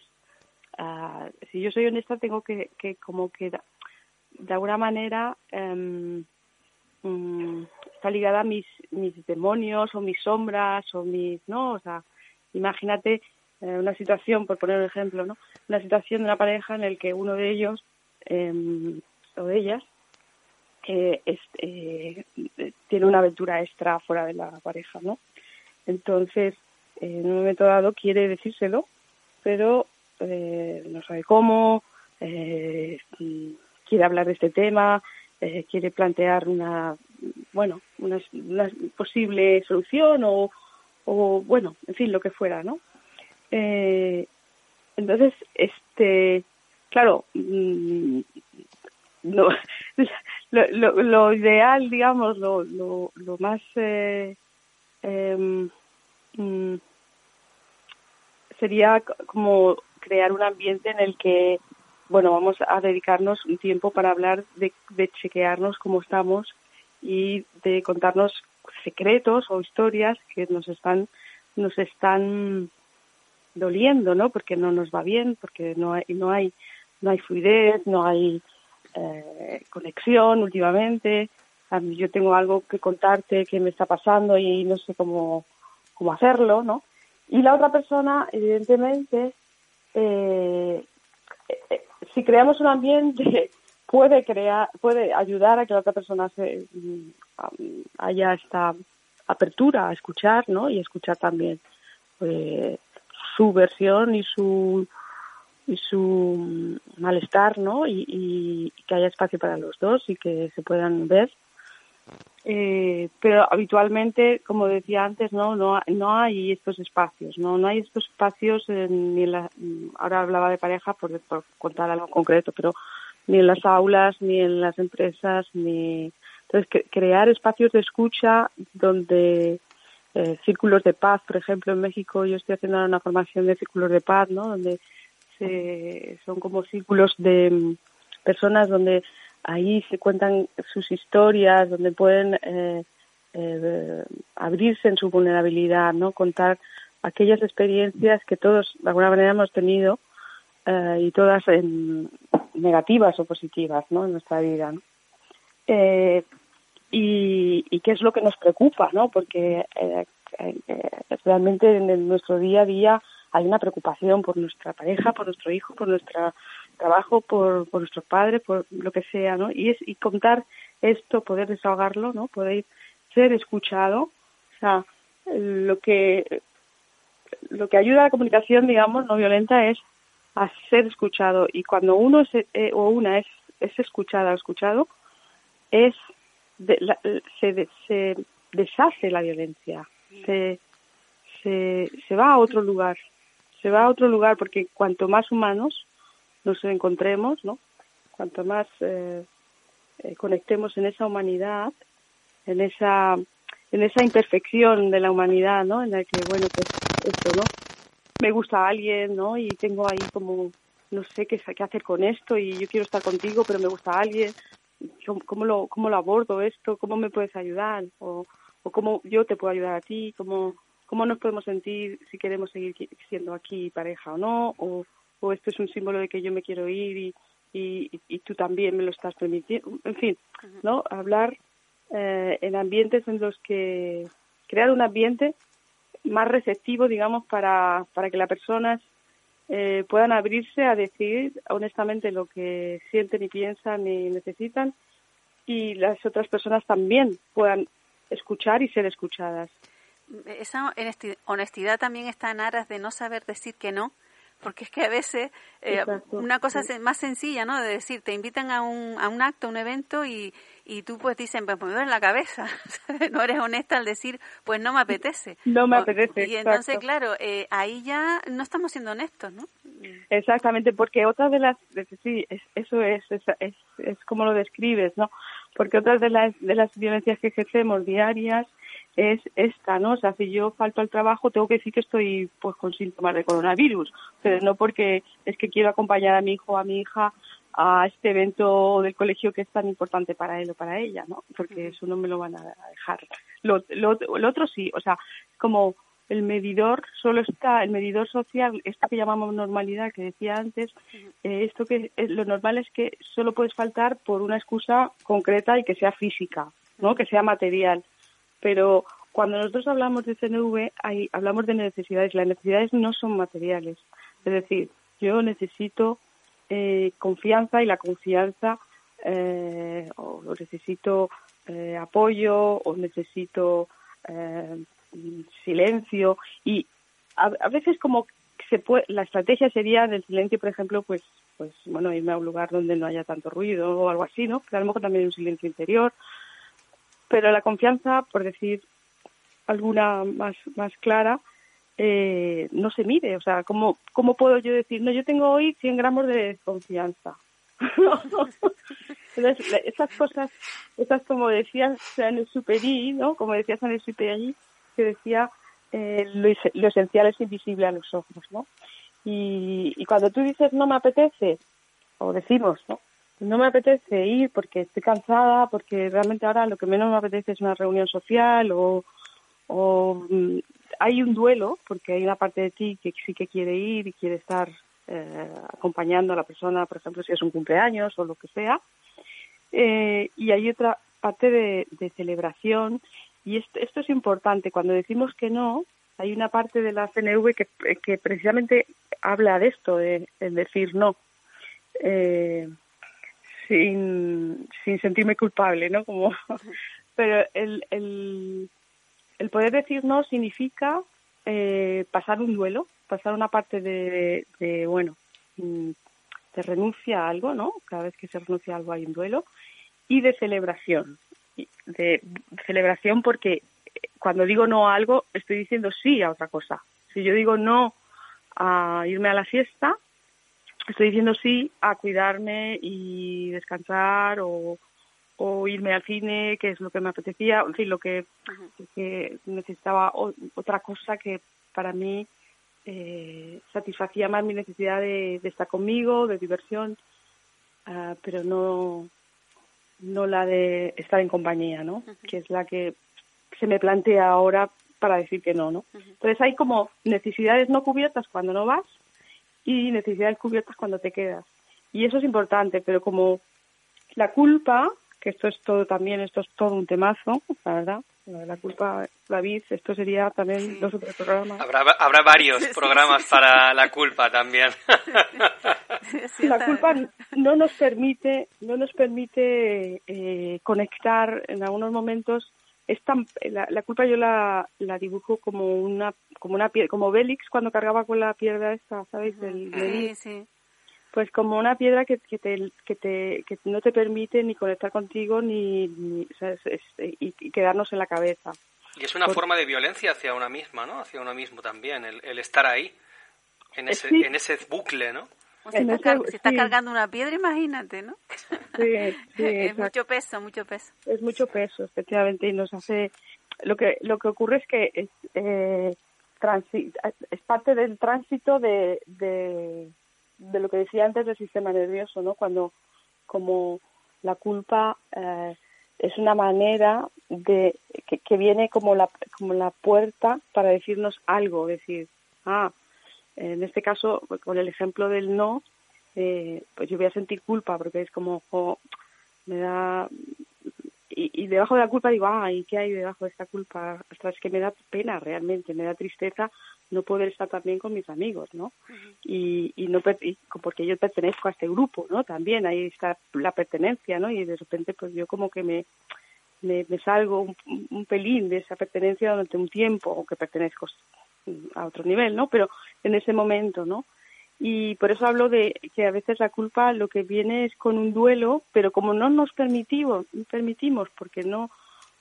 a- si yo soy honesta tengo que, que como que de alguna manera em, mm, está ligada a mis, mis demonios o mis sombras o mis, ¿no? O sea, imagínate eh, una situación, por poner un ejemplo, ¿no? Una situación de una pareja en el que uno de ellos em, o de ellas eh, es- eh, tiene una aventura extra fuera de la pareja, ¿no? Entonces, en un momento dado quiere decírselo, pero eh, no sabe cómo, quiere hablar de este tema, quiere plantear una, bueno, una, una posible solución o, o, bueno, en fin, lo que fuera, ¿no? Eh, entonces, este, claro, mm, lo, [LAUGHS] lo, lo ideal, digamos, lo, lo, lo más eh, em, mm, sería como crear un ambiente en el que, bueno, vamos a dedicarnos un tiempo para hablar de, de chequearnos cómo estamos y de contarnos secretos o historias que nos están nos están doliendo, ¿no? Porque no nos va bien, porque no hay no hay no hay fluidez, no hay eh, conexión últimamente. Yo tengo algo que contarte que me está pasando y no sé cómo cómo hacerlo, ¿no? Y la otra persona, evidentemente, eh, eh, si creamos un ambiente [LAUGHS] puede crear, puede ayudar a que la otra persona se haya esta apertura a escuchar, ¿no? Y escuchar también eh, su versión y su y su mm, malestar, ¿no? Y, que haya espacio para los dos y que se puedan ver. Eh, pero habitualmente, como decía antes, no no no hay estos espacios, no no hay estos espacios en- ni en la, ahora hablaba de pareja por, por contar algo concreto, pero ni en las aulas, ni en las empresas, ni entonces cre- crear espacios de escucha donde eh, círculos de paz, por ejemplo, en México yo estoy haciendo una formación de círculos de paz, ¿no? Donde se, son como círculos de mm, personas donde ahí se cuentan sus historias, donde pueden eh, eh, abrirse en su vulnerabilidad, ¿no? Contar aquellas experiencias que todos de alguna manera hemos tenido eh, y todas en negativas o positivas, ¿no? En nuestra vida. Eh, y, y qué es lo que nos preocupa, ¿no? Porque eh, eh, realmente en nuestro día a día hay una preocupación por nuestra pareja, por nuestro hijo, por nuestro trabajo, por, por nuestros padres, por lo que sea, ¿no? Y es y contar esto, poder desahogarlo, ¿no? Poder ser escuchado, o sea, lo que lo que ayuda a la comunicación, digamos, no violenta es a ser escuchado y cuando uno es, eh, o una es, es escuchada o escuchado, es de- la- se, se deshace la violencia, se, se, se va a otro lugar, se va a otro lugar porque cuanto más humanos nos encontremos, ¿no? Cuanto más eh, eh, conectemos en esa humanidad, en esa en esa imperfección de la humanidad, ¿no? En la que, bueno, pues esto, ¿no? Me gusta a alguien, ¿no? Y tengo ahí como, no sé qué, qué hacer con esto y yo quiero estar contigo, pero me gusta a alguien. ¿Cómo lo, cómo lo abordo esto? ¿Cómo me puedes ayudar? O, o cómo yo te puedo ayudar a ti, cómo, cómo nos podemos sentir si queremos seguir siendo aquí pareja o no, o, o esto es un símbolo de que yo me quiero ir y, y, y tú también me lo estás permitiendo. En fin, ¿no? Hablar eh, en ambientes en los que crear un ambiente más receptivo, digamos, para, para que las personas eh, puedan abrirse a decir honestamente lo que sienten y piensan y necesitan y las otras personas también puedan escuchar y ser escuchadas. Esa honestidad también está en aras de no saber decir que no, porque es que a veces eh, una cosa más sencilla, ¿no? De decir, te invitan a un, a un acto, a un evento y, y tú pues dicen, pues me duele la cabeza, [LAUGHS] no eres honesta al decir, pues no me apetece. No me apetece. Y entonces, claro, eh, ahí ya no estamos siendo honestos, ¿no? Exactamente, porque otra de las, sí, eso es, es, es, es como lo describes, ¿no? Porque otra de las, de las violencias que ejercemos diarias es esta, ¿no? O sea, si yo falto al trabajo, tengo que decir que estoy pues con síntomas de coronavirus, pero no porque es que quiero acompañar a mi hijo o a mi hija a este evento del colegio que es tan importante para él o para ella, ¿no? Porque eso no me lo van a dejar. Lo, lo, lo otro sí, o sea, como el medidor solo está, el medidor social, esto que llamamos normalidad, que decía antes, eh, esto que eh, lo normal es que solo puedes faltar por una excusa concreta y que sea física, ¿no? Que sea material. Pero cuando nosotros hablamos de CNV, hay, hablamos de necesidades. Las necesidades no son materiales. Es decir, yo necesito eh, confianza y la confianza eh, o, necesito eh, apoyo o necesito eh, silencio. Y a, a, veces como se puede, la estrategia sería del silencio por ejemplo pues pues bueno irme a un lugar donde no haya tanto ruido o algo así no pero a lo mejor también un silencio interior. Pero la confianza por decir alguna más más clara eh, no se mide. O sea, ¿cómo, ¿cómo puedo yo decir, no, yo tengo hoy 100 gramos de confianza? [LAUGHS] Entonces, esas cosas, esas como decías en el superi, ¿no? Como decías en el superi que decía, eh, lo, lo, esencial es invisible a los ojos, ¿no? Y, y cuando tú dices no me apetece, o decimos, ¿no? No me apetece ir porque estoy cansada, porque realmente ahora lo que menos me apetece es una reunión social o, o mm, hay un duelo, porque hay una parte de ti que sí que quiere ir y quiere estar eh, acompañando a la persona, por ejemplo, si es un cumpleaños o lo que sea, eh, y hay otra parte de, celebración, y esto, esto, es importante, cuando decimos que no, hay una parte de la CNV que, que precisamente habla de esto, de, de decir no, eh, sin, sin sentirme culpable, ¿no? Como, [LAUGHS] pero el, el, el poder decir no significa eh, pasar un duelo, pasar una parte de, de, bueno, mm, de renuncia a algo, ¿no? Cada vez que se renuncia a algo hay un duelo, y de celebración. De celebración porque cuando digo no a algo, estoy diciendo sí a otra cosa. Si yo digo no a irme a la fiesta, estoy diciendo sí a cuidarme y descansar o, o irme al cine, que es lo que me apetecía, en fin, lo que, que necesitaba o, otra cosa que para mí eh, satisfacía más mi necesidad de, de, estar conmigo, de diversión, uh, pero no, no la de estar en compañía, ¿no? Que es la que se me plantea ahora para decir que no, ¿no? Entonces hay como necesidades no cubiertas cuando no vas y necesidades cubiertas cuando te quedas. Y eso es importante, pero como la culpa que esto es todo también, esto es todo un temazo, la verdad. La culpa, David, esto sería también sí. dos o tres programas. Habrá, habrá varios programas sí, sí, para la culpa también. la culpa no nos permite, no nos permite eh, conectar en algunos momentos. Es tan, la, la, culpa yo la, la dibujo como una, como una como Bélix cuando cargaba con la piedra esta, ¿sabéis? Del, del, sí, pues como una piedra que, que, te, que, te, que no te permite ni conectar contigo ni, ni o sea, es, es, y, y, quedarnos en la cabeza. Y es una forma de violencia hacia una misma, ¿no? Hacia uno mismo también, el, el estar ahí, en ese, sí. en ese bucle, ¿no? si, está, cargando una piedra, imagínate, ¿no? Sí, sí, [LAUGHS] es mucho peso, mucho peso. Es mucho peso, efectivamente, y nos hace... Lo que, lo que ocurre es que es, eh, es parte del tránsito de, de, de, lo que decía antes del sistema nervioso, ¿no? Cuando como la culpa eh, es una manera de que, viene como la como la puerta para decirnos algo, decir, ah, en este caso, con el ejemplo del no, eh, pues yo voy a sentir culpa porque es como, me da... Y, y, debajo de la culpa digo, ah, ¿y qué hay debajo de esta culpa? Hasta es que me da pena realmente, me da tristeza no poder estar también con mis amigos, ¿no? y, y no porque yo pertenezco a este grupo, ¿no? También ahí está la pertenencia, ¿no? Y de repente pues yo como que me, me, me salgo un, un, pelín de esa pertenencia durante un tiempo, aunque pertenezco a otro nivel, ¿no? Pero en ese momento, ¿no? Y por eso hablo de que a veces la culpa lo que viene es con un duelo, pero como no nos permitimos, permitimos porque no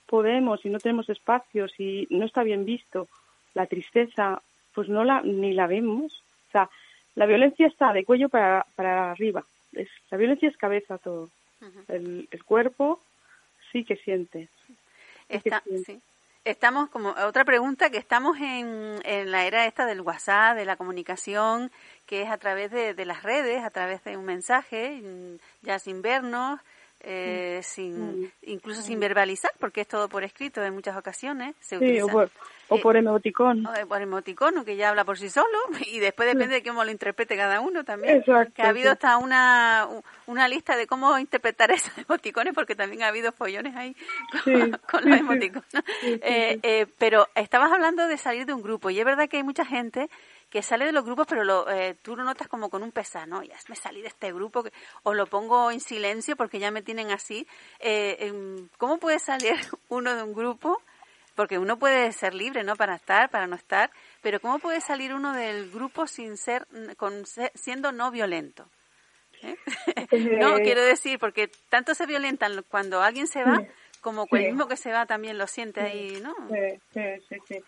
podemos y no tenemos espacios y no está bien visto la tristeza, pues no la ni la vemos. O sea, la violencia está de cuello para, para arriba. Es, la violencia es cabeza todo. el, el, cuerpo sí que siente. está, Sí estamos como otra pregunta que estamos en, en la era esta del WhatsApp, de la comunicación, que es a través de, de las redes, a través de un mensaje, ya sin vernos, eh, sin incluso sin verbalizar, porque es todo por escrito en muchas ocasiones. Se sí, o por, o por emoticón. O por emoticón, que ya habla por sí solo, [LAUGHS] y después depende de cómo lo interprete cada uno también. que ha habido hasta una, una lista de cómo interpretar [LAUGHS] esos emoticones, porque también ha habido follones ahí [LAUGHS] con, los emoticones. Eh, eh, pero estabas hablando de salir de un grupo, y es verdad que hay mucha gente que sale de los grupos, pero lo, eh, tú lo notas como con un pesar, ¿no? Ya me salí de este grupo, que, o lo pongo en silencio porque ya me tienen así. Eh, em, ¿Cómo puede salir [LAUGHS] uno de un grupo? Porque uno puede ser libre, ¿no? Para estar, para no estar, pero ¿cómo puede salir uno del grupo sin ser, con, siendo no violento? ¿Eh? [LAUGHS] no, quiero decir, porque tanto se violentan cuando alguien se va, como el mismo que se va también lo siente ahí, ¿no? Sí, sí, sí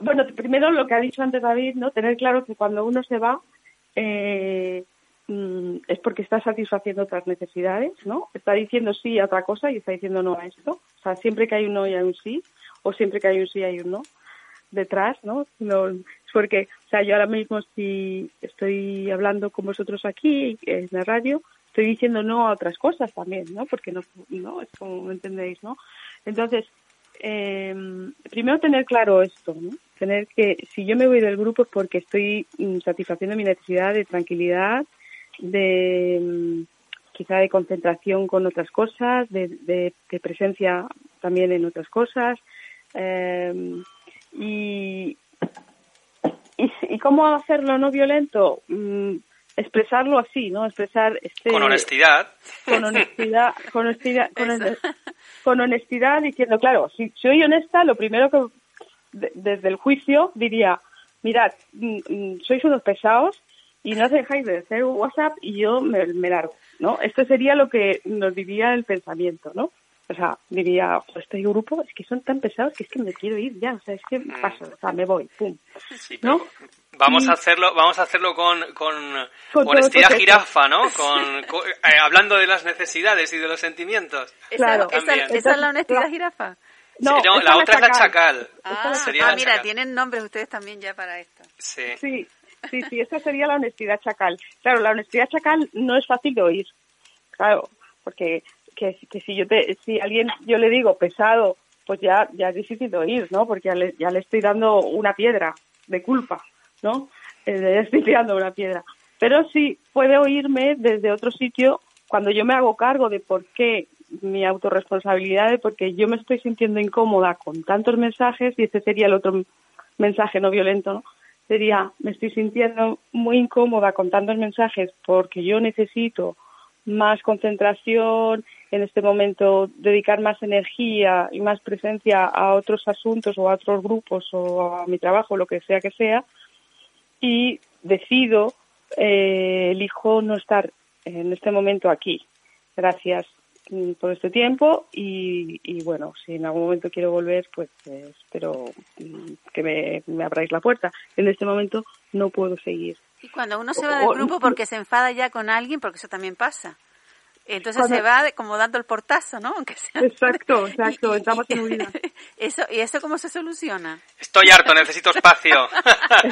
bueno, primero lo que ha dicho antes David, ¿no? Tener claro que cuando uno se va eh, mm, es porque está satisfaciendo otras necesidades, ¿no? Está diciendo sí a otra cosa y está diciendo no a esto. O sea, siempre que hay un no y hay un sí, o siempre que hay un sí hay un no detrás, ¿no? no es porque, o sea, yo ahora mismo si estoy hablando con vosotros aquí en la radio, estoy diciendo no a otras cosas también, ¿no? Porque no, no es como entendéis, ¿no? Entonces, eh, primero tener claro esto, ¿no? tener que si yo me voy del grupo es porque estoy mm, satisfaciendo mi necesidad de tranquilidad, de mm, quizá de concentración con otras cosas, de, de, presencia también en otras cosas. Eh, y, y, y, cómo hacerlo no violento? Expresarlo así, ¿no? Expresar este... Con honestidad. Con honestidad, con honestidad, con, honestidad diciendo, claro, si soy honesta, lo primero que desde el juicio diría, mirad, mm, mm, sois unos pesados y no dejáis de hacer WhatsApp y yo me, me largo, ¿no? Esto sería lo que nos diría el pensamiento, ¿no? O sea, diría, este grupo es que son tan pesados que es que me quiero ir ya, o sea, es que mm. paso, o sea, me voy, pum. ¿No? Vamos a hacerlo, vamos a hacerlo con, con, honestidad jirafa, ¿no? Con, eh, hablando de las necesidades y de los sentimientos. Claro. ¿Esa, ¿esa, es la honestidad jirafa? No, la otra es la chacal. Ah, ah mira, tienen nombres ustedes también ya para esto. Sí. Sí, sí, sí, esa sería la honestidad chacal. Claro, la honestidad chacal no es fácil de oír. Claro, porque que, que si yo te, si alguien yo le digo pesado, pues ya, ya es difícil de oír, ¿no? Porque ya le, ya le estoy dando una piedra de culpa, ¿no? Eh, estoy tirando una piedra. Pero sí puede oírme desde otro sitio cuando yo me hago cargo de por qué mi autorresponsabilidad, de porque yo me estoy sintiendo incómoda con tantos mensajes, y ese sería el otro mensaje no violento, ¿no? Sería, me estoy sintiendo muy incómoda con tantos mensajes porque yo necesito más concentración, en este momento dedicar más energía y más presencia a otros asuntos o a otros grupos o a mi trabajo, lo que sea que sea, y decido, eh, elijo no estar en este momento aquí. Gracias mm, por este tiempo y, y, bueno, si en algún momento quiero volver, pues eh, espero mm, que me, me abráis la puerta. En este momento no puedo seguir Y cuando uno se va del grupo porque se enfada ya con alguien, porque eso también pasa. Entonces se va de- como dando el portazo, ¿no? Aunque sea. Exacto, [LAUGHS] exacto, Y- y- entramos en huida. [LAUGHS] Eso, ¿Y eso cómo se soluciona? Estoy harto, necesito espacio. [LAUGHS]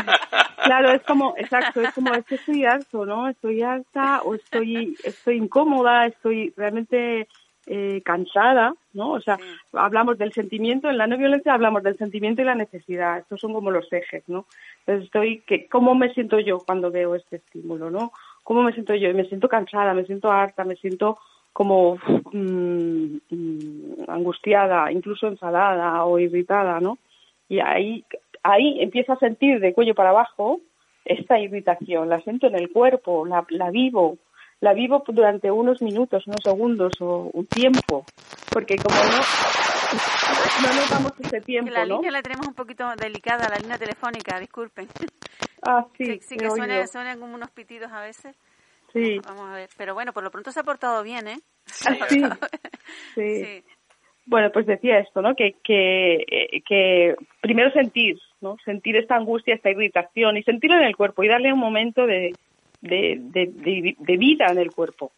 Claro, es como, exacto, es como, es que estoy harto, ¿no? Estoy harta o estoy, estoy incómoda, estoy realmente eh, cansada, ¿no? O sea, Sí. hablamos del sentimiento, en la no violencia hablamos del sentimiento y la necesidad, estos son como los ejes, ¿no? Entonces estoy, que, ¿cómo me siento yo cuando veo este estímulo, ¿no? ¿Cómo me siento yo? Me siento cansada, me siento harta, me siento como mm, mm, angustiada, incluso enfadada o irritada, ¿no? Y ahí, ahí empiezo a sentir de cuello para abajo esta irritación, la siento en el cuerpo, la, la vivo, la vivo durante unos minutos, unos segundos o un tiempo, porque como no, no nos damos ese Que tiempo, la ¿no? línea la tenemos un poquito delicada, la línea telefónica, disculpen. Ah, sí, Sí, que suena, suenan como unos pitidos a veces. Sí, Vamos a ver. Pero bueno, por lo pronto se ha portado bien, ¿eh? [LAUGHS] Sí. Bueno, pues decía esto, ¿no? Que, que, eh, que primero sentir, ¿no? Sentir esta angustia, esta irritación y sentirlo en el cuerpo y darle un momento de, de, de, de- de vida en el cuerpo,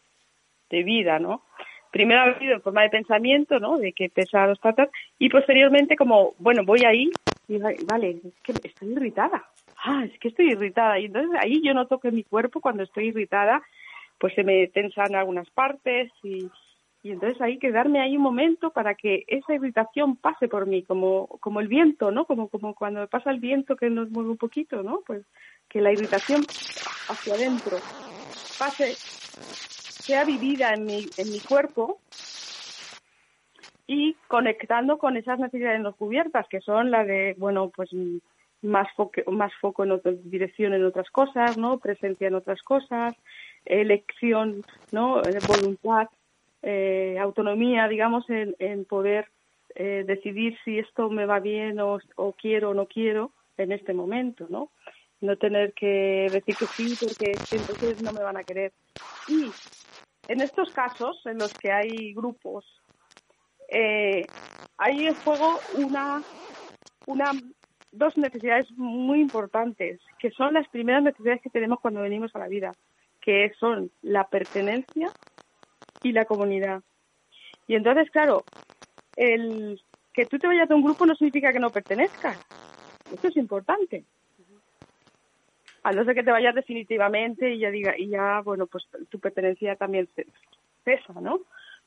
de vida, ¿no? Primero ha habido en forma de pensamiento, ¿no? De que pesa los patas y posteriormente como, bueno, voy ahí y va- vale, es que estoy irritada. Ah, es que estoy irritada. Y entonces ahí yo noto que mi cuerpo cuando estoy irritada pues se me tensan algunas partes y, y entonces hay que darme ahí un momento para que esa irritación pase por mí, como, como el viento, ¿no? Como, como cuando pasa el viento que nos mueve un poquito, ¿no? Pues que la irritación hacia adentro pase, sea vivida en mi, en mi cuerpo y conectando con esas necesidades no cubiertas, que son la de, bueno, pues más foco, más foco en otra dirección en otras cosas, ¿no? Presencia en otras cosas, elección, ¿no? Eh, Voluntad, eh, autonomía, digamos, en, en poder eh, decidir si esto me va bien o, o quiero o no quiero en este momento, ¿no? No tener que decir que sí porque es que entonces no me van a querer. Y en estos casos en los que hay grupos, eh, hay en juego una, una, dos necesidades muy importantes, que son las primeras necesidades que tenemos cuando venimos a la vida, que son la pertenencia y la comunidad. Y entonces, claro, el que tú te vayas de un grupo no significa que no pertenezcas. Esto es importante. A no ser que te vayas definitivamente y ya diga, y ya, bueno, pues tu pertenencia también ce- cesa, ¿no?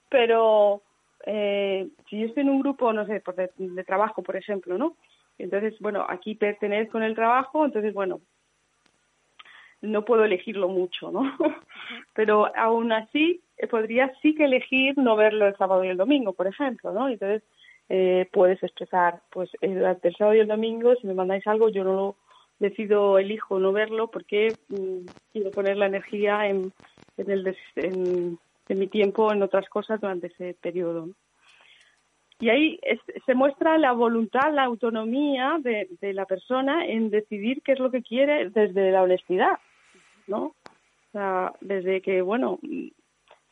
Pero eh, si yo estoy en un grupo, no sé, pues de, de trabajo, por ejemplo, ¿no? Entonces, bueno, aquí pertenezco en el trabajo, entonces, bueno, no puedo elegirlo mucho, ¿no? [LAUGHS] Pero aún así eh, podría sí que elegir no verlo el sábado y el domingo, por ejemplo, ¿no? Entonces eh, puedes expresar, pues eh, durante el sábado y el domingo, si me mandáis algo, yo no lo decido, elijo no verlo porque mm, quiero poner la energía en, en, el des- en, en mi tiempo en otras cosas durante ese periodo. ¿no? Y ahí es- se muestra la voluntad, la autonomía de, la persona en decidir qué es lo que quiere desde la honestidad, ¿no? O sea, desde que, bueno,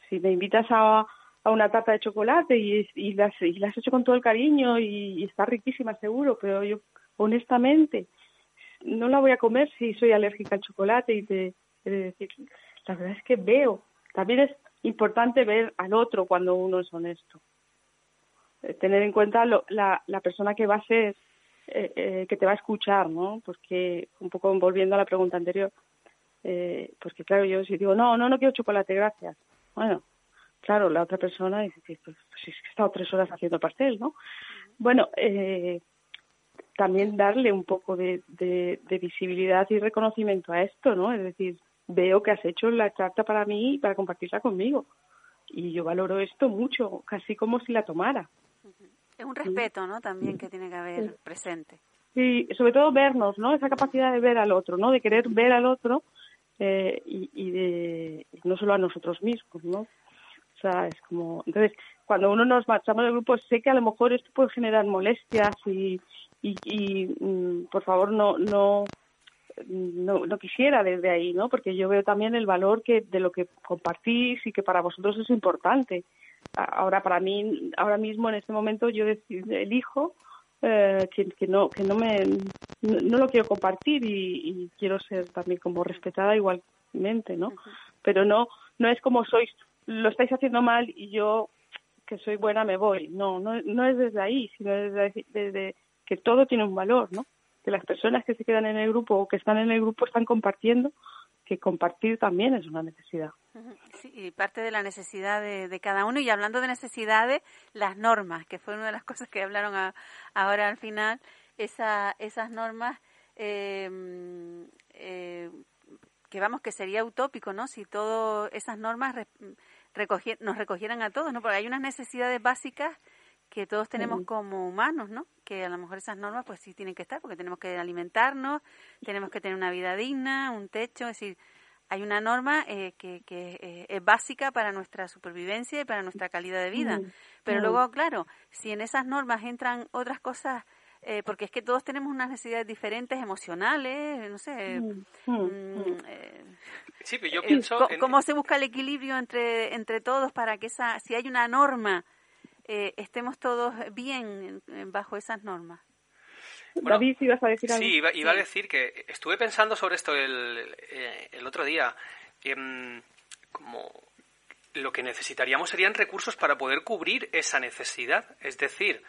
si me invitas a, una tarta de chocolate y, y, las, y las hecho con todo el cariño y, está riquísima seguro, pero yo honestamente no la voy a comer si soy alérgica al chocolate y te decir, la verdad es que veo, también es importante ver al otro cuando uno es honesto. Eh, tener en cuenta lo- la, la persona que va a ser, eh, eh, que te va a escuchar, ¿no? Porque, un poco volviendo a la pregunta anterior, eh, porque claro, yo si digo, no, no, no quiero chocolate, gracias. Bueno, claro, la otra persona dice, pues, pues es que he estado tres horas haciendo pastel, ¿no? Bueno, eh, también darle un poco de, visibilidad y reconocimiento a esto, ¿no? Es decir, veo que has hecho la carta para mí y para compartirla conmigo. Y yo valoro esto mucho, casi como si la tomara. Es un respeto, ¿no? También que tiene que haber presente. Y sobre todo vernos, ¿no? Esa capacidad de ver al otro, ¿no? De querer ver al otro eh, y, y de y no solo a nosotros mismos, ¿no? O sea, es como... Entonces, cuando uno nos marchamos del grupo, sé que a lo mejor esto puede generar molestias y, y, y, mm, por favor, no, no, no, no quisiera desde ahí, ¿no? Porque yo veo también el valor que de lo que compartís y que para vosotros es importante. Ahora, para mí, ahora mismo, en este momento, yo elijo eh, que, no que no me no, lo quiero compartir y, quiero ser también como respetada igualmente no pero no no es como sois lo estáis haciendo mal y yo que soy buena me voy. No no no es desde ahí sino desde, desde que todo tiene un valor no que las personas que se quedan en el grupo o que están en el grupo están compartiendo que compartir también es una necesidad. Sí, y parte de la necesidad de, cada uno. Y hablando de necesidades, las normas, que fue una de las [LAUGHS] cosas que hablaron ahora al final, esa, esas normas, em, eh, que vamos, que sería utópico, ¿no? Si todas esas normas nos recogieran a todos, ¿no? Porque hay unas necesidades básicas que todos tenemos como humanos, ¿no? Que a lo mejor esas normas pues sí tienen que estar porque tenemos que alimentarnos, tenemos que tener una vida digna, un techo, es decir, hay una norma eh, que, que eh, es básica para nuestra supervivencia y para nuestra calidad de vida. Pero luego, claro, si en esas normas entran otras cosas, eh, porque es que todos tenemos unas necesidades diferentes emocionales, no sé. Mm, sí, pero yo pienso... ¿Cómo se busca el equilibrio entre, entre todos para que esa, si hay una norma eh, estemos todos bien bajo esas normas. David, ibas a decir algo. Sí, iba, a decir que estuve pensando sobre esto el, eh, el otro día. Em, como lo que necesitaríamos serían recursos para poder cubrir esa necesidad. Es decir,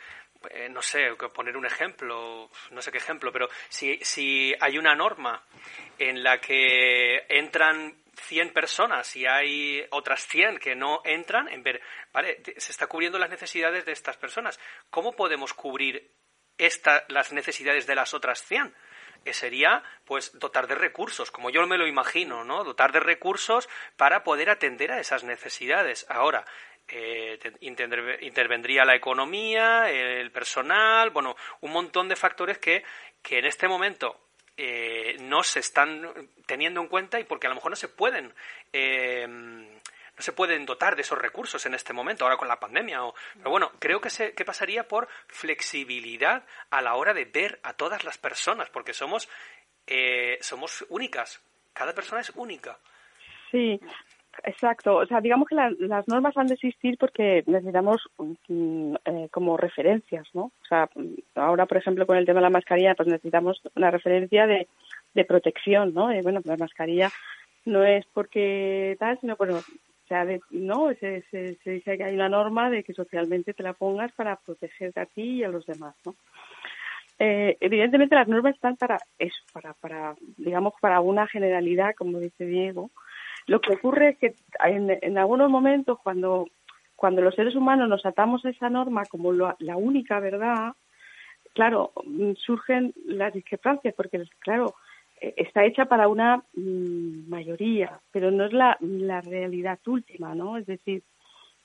eh, no sé, poner un ejemplo, no sé qué ejemplo, pero si, si hay una norma en la que entran 100 personas y hay otras 100 que no entran, en ver, vale, se está cubriendo las necesidades de estas personas. ¿Cómo podemos cubrir esta, las necesidades de las otras 100? Que sería, pues, dotar de recursos, como yo me lo imagino, ¿no? Dotar de recursos para poder atender a esas necesidades. Ahora, eh, intervendría la economía, el personal, bueno, un montón de factores que, que en este momento eh, no se están teniendo en cuenta y porque a lo mejor no se pueden eh, no se pueden dotar de esos recursos en este momento ahora con la pandemia o, pero bueno creo que se que pasaría por flexibilidad a la hora de ver a todas las personas porque somos eh, somos únicas. Cada persona es única. Sí Exacto, o sea, digamos que las normas han de existir porque necesitamos mm, eh, como referencias, ¿no? O sea, ahora, por ejemplo, con el tema de la mascarilla, pues necesitamos una referencia de, de protección, ¿no? bueno, la mascarilla no es porque tal, sino, bueno, o sea, no, se, se, se, dice que hay una norma de que socialmente te la pongas para protegerte a ti y a los demás, ¿no? Eh, evidentemente las normas están para eso, para, para, digamos, para una generalidad, como dice Diego, lo que ocurre es que en, algunos momentos, cuando, cuando los seres humanos nos atamos a esa norma como la única verdad, claro, mm, surgen las discrepancias, porque, claro, eh, está hecha para una mm, mayoría, pero no es la, la realidad última, ¿no? Es decir,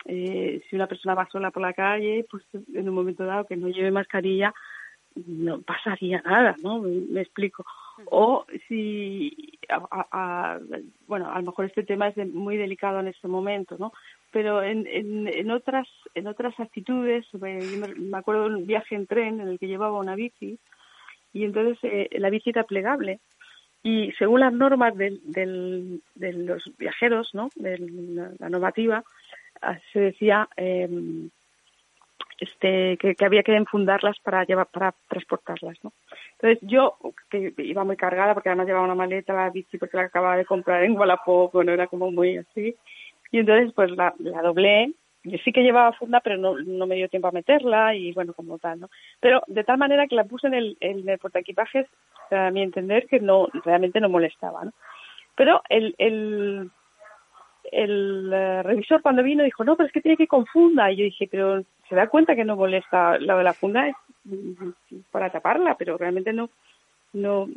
eh, si una persona va sola por la calle, pues en un momento dado que no lleve mascarilla, no pasaría nada, ¿no? Me, explico. O si, bueno, a lo mejor este tema es muy delicado en este momento, ¿no? Pero en, en, otras en otras actitudes, me, acuerdo de un viaje en tren en el que llevaba una bici y entonces eh, la bici era plegable y según las normas del, del, de los viajeros, ¿no? De la, normativa, ah, se decía eh, este, que, había que enfundarlas para llevar, para transportarlas, ¿no? Entonces yo, que iba muy cargada porque además llevaba una maleta, la bici porque la acababa de comprar en Wallapop, no era como muy así, y entonces pues la, la doblé, yo sí que llevaba funda pero no, no me dio tiempo a meterla y bueno, como tal, ¿no? Pero de tal manera que la puse en el, en el portaequipajes, a mi entender, que no, realmente no molestaba, ¿no? Pero el, el el eh, revisor cuando vino dijo, no, pero es que tiene que ir con funda. Y yo dije, pero se da cuenta que no molesta, la de la funda es para taparla, pero realmente no, no,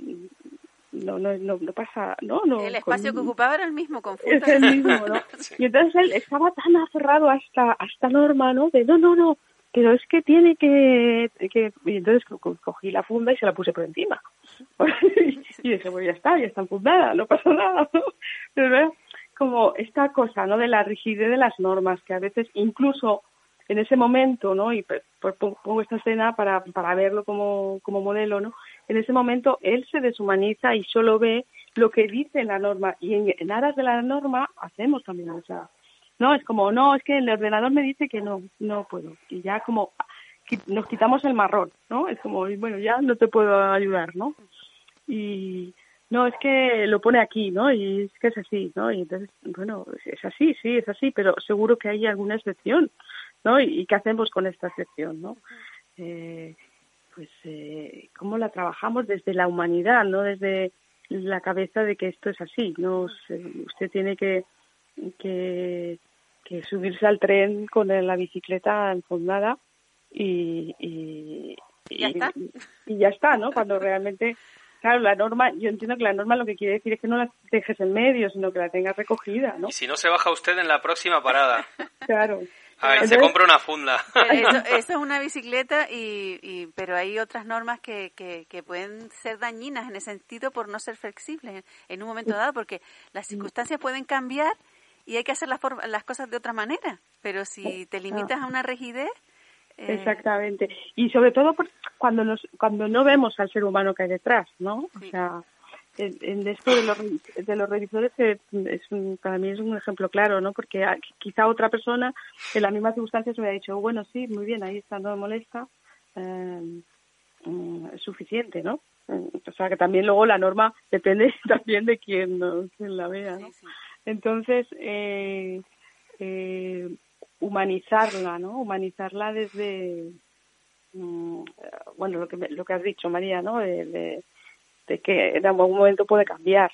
no, no, no, pasa, no, no. El espacio que ocupaba era el mismo, con funda. Es el mismo, ¿no? [LAUGHS] Y entonces él estaba tan aferrado a esta, a esta norma, ¿no? De no, no, no, pero es que tiene que, que... Y entonces cogí la funda y se la puse por encima. [LAUGHS] y dije, bueno, ya está, ya está enfundada, no pasa nada, ¿no? Pero como esta cosa, ¿no? De la rigidez de las normas, que a veces incluso en ese momento, ¿no? Y pongo esta escena para, para verlo como, como modelo, ¿no? En ese momento él se deshumaniza y solo ve lo que dice la norma y en, aras de la norma hacemos también, o sea, no, es como, no, es que el ordenador me dice que no, no puedo. Y ya como nos quitamos el marrón, ¿no? Es como, bueno, ya no te puedo ayudar, ¿no? Y no, es que lo pone aquí, ¿no? Y es que es así, ¿no? Y entonces, bueno, es así, sí, es así, pero seguro que hay alguna excepción, ¿no? ¿Y, qué hacemos con esta excepción, ¿no? Eh, pues, eh, ¿cómo la trabajamos desde la humanidad, no desde la cabeza de que esto es así, ¿no? Usted tiene que, que, que subirse al tren con la bicicleta enfundada y, y, ¿Ya está? y, ya está, ¿no? Cuando realmente, claro, la norma, yo entiendo que la norma lo que quiere decir es que no la dejes en medio, sino que la tengas recogida, ¿no? Y si no se baja usted en la próxima parada. [LAUGHS] claro. A ver, se compra una funda. [LAUGHS] [LAUGHS] Eso, es una bicicleta, y, y, pero hay otras normas que, que, que, pueden ser dañinas en ese sentido por no ser flexibles en un momento dado, porque las circunstancias pueden cambiar y hay que hacer las, las cosas de otra manera. Pero si te limitas a una rigidez, eh, Exactamente. Y sobre todo cuando nos, cuando no vemos al ser humano que hay detrás, ¿no? O sea, en, esto de los, de los revisores es, para mí es un ejemplo claro, ¿no? Porque quizá otra persona en las mismas circunstancias me ha dicho, bueno, sí, muy bien, ahí está, no me molesta, eh, mm, es suficiente, ¿no? O sea, que también luego la norma depende [LAUGHS] también de quién, quién la vea, ¿no? Entonces, eh, eh, humanizarla, ¿no? Humanizarla desde, mm, bueno, lo que, lo que has dicho, María, ¿no? De, que en algún momento puede cambiar.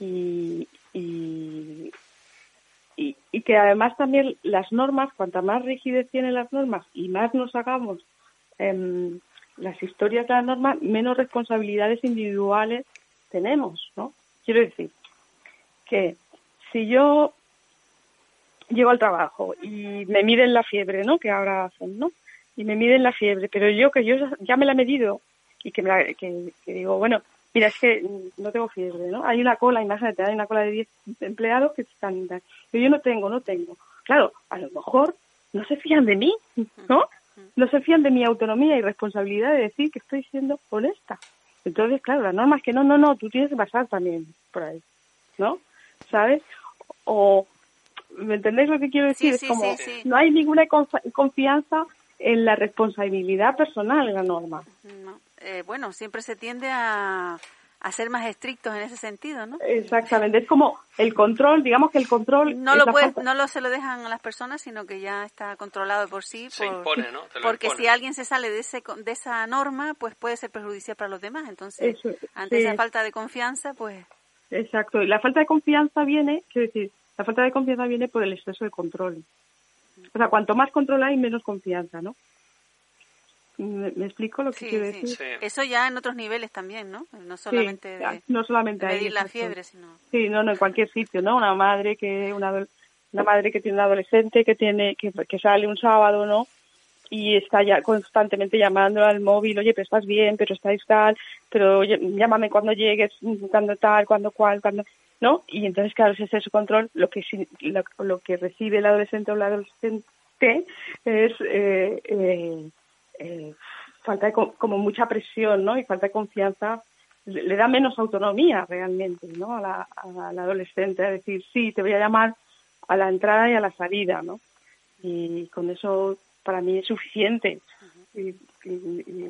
Y, y, y, que además también las normas, cuanta más rigidez tienen las normas y más nos hagamos en las historias de las normas, menos responsabilidades individuales tenemos, ¿no? Quiero decir que si yo llego al trabajo y me miden la fiebre, ¿no? Que ahora hacen, ¿no? Y me miden la fiebre, pero yo que yo ya me la he medido y que, me que, digo, bueno, mira, es que no tengo fiebre, ¿no? Hay una cola, imagínate, hay una cola de 10 empleados que están, pero yo no tengo, no tengo. Claro, a lo mejor no se fían de mí, ¿no? No se fían de mi autonomía y responsabilidad de decir que estoy siendo honesta. Entonces, claro, la norma es que no, no, no, tú tienes que pasar también por ahí, ¿no? ¿Sabes? O, ¿Me entendéis lo que quiero decir? es como, no hay ninguna confianza en la responsabilidad personal en la norma. Eh, bueno, siempre se tiende a, a ser más estrictos en ese sentido, ¿no? Exactamente, es como el control, digamos que el control... No lo, no lo se lo dejan a las personas, sino que ya está controlado por sí. Se impone, ¿no? porque si alguien se sale de, ese, de esa norma, pues puede ser perjudicial para los demás. Entonces, ante esa falta de confianza, pues... Exacto, y la falta de confianza viene, quiero decir, la falta de confianza viene por el exceso de control. O sea, cuanto más control hay, menos confianza, ¿no? ¿Me, explico lo que quiero decir? Eso ya en otros niveles también, ¿no? No solamente no solamente medir la fiebre, sino... Sí, no, no, en cualquier sitio, ¿no? Una madre que una, una madre que tiene un adolescente que tiene que, que sale un sábado, ¿no? y está ya constantemente llamando al móvil, oye, pero estás bien, pero estáis tal, pero llámame cuando llegues, cuando tal, cuando cual, cuando, ¿no? Y entonces, claro, ese es su control, lo que, lo, que recibe el adolescente o la adolescente es eh, eh, eh, falta de, como mucha presión, ¿no? Y falta de confianza, le, da menos autonomía realmente, ¿no? A la, adolescente, a decir, sí, te voy a llamar a la entrada y a la salida, ¿no? Y con eso para mí es suficiente. y,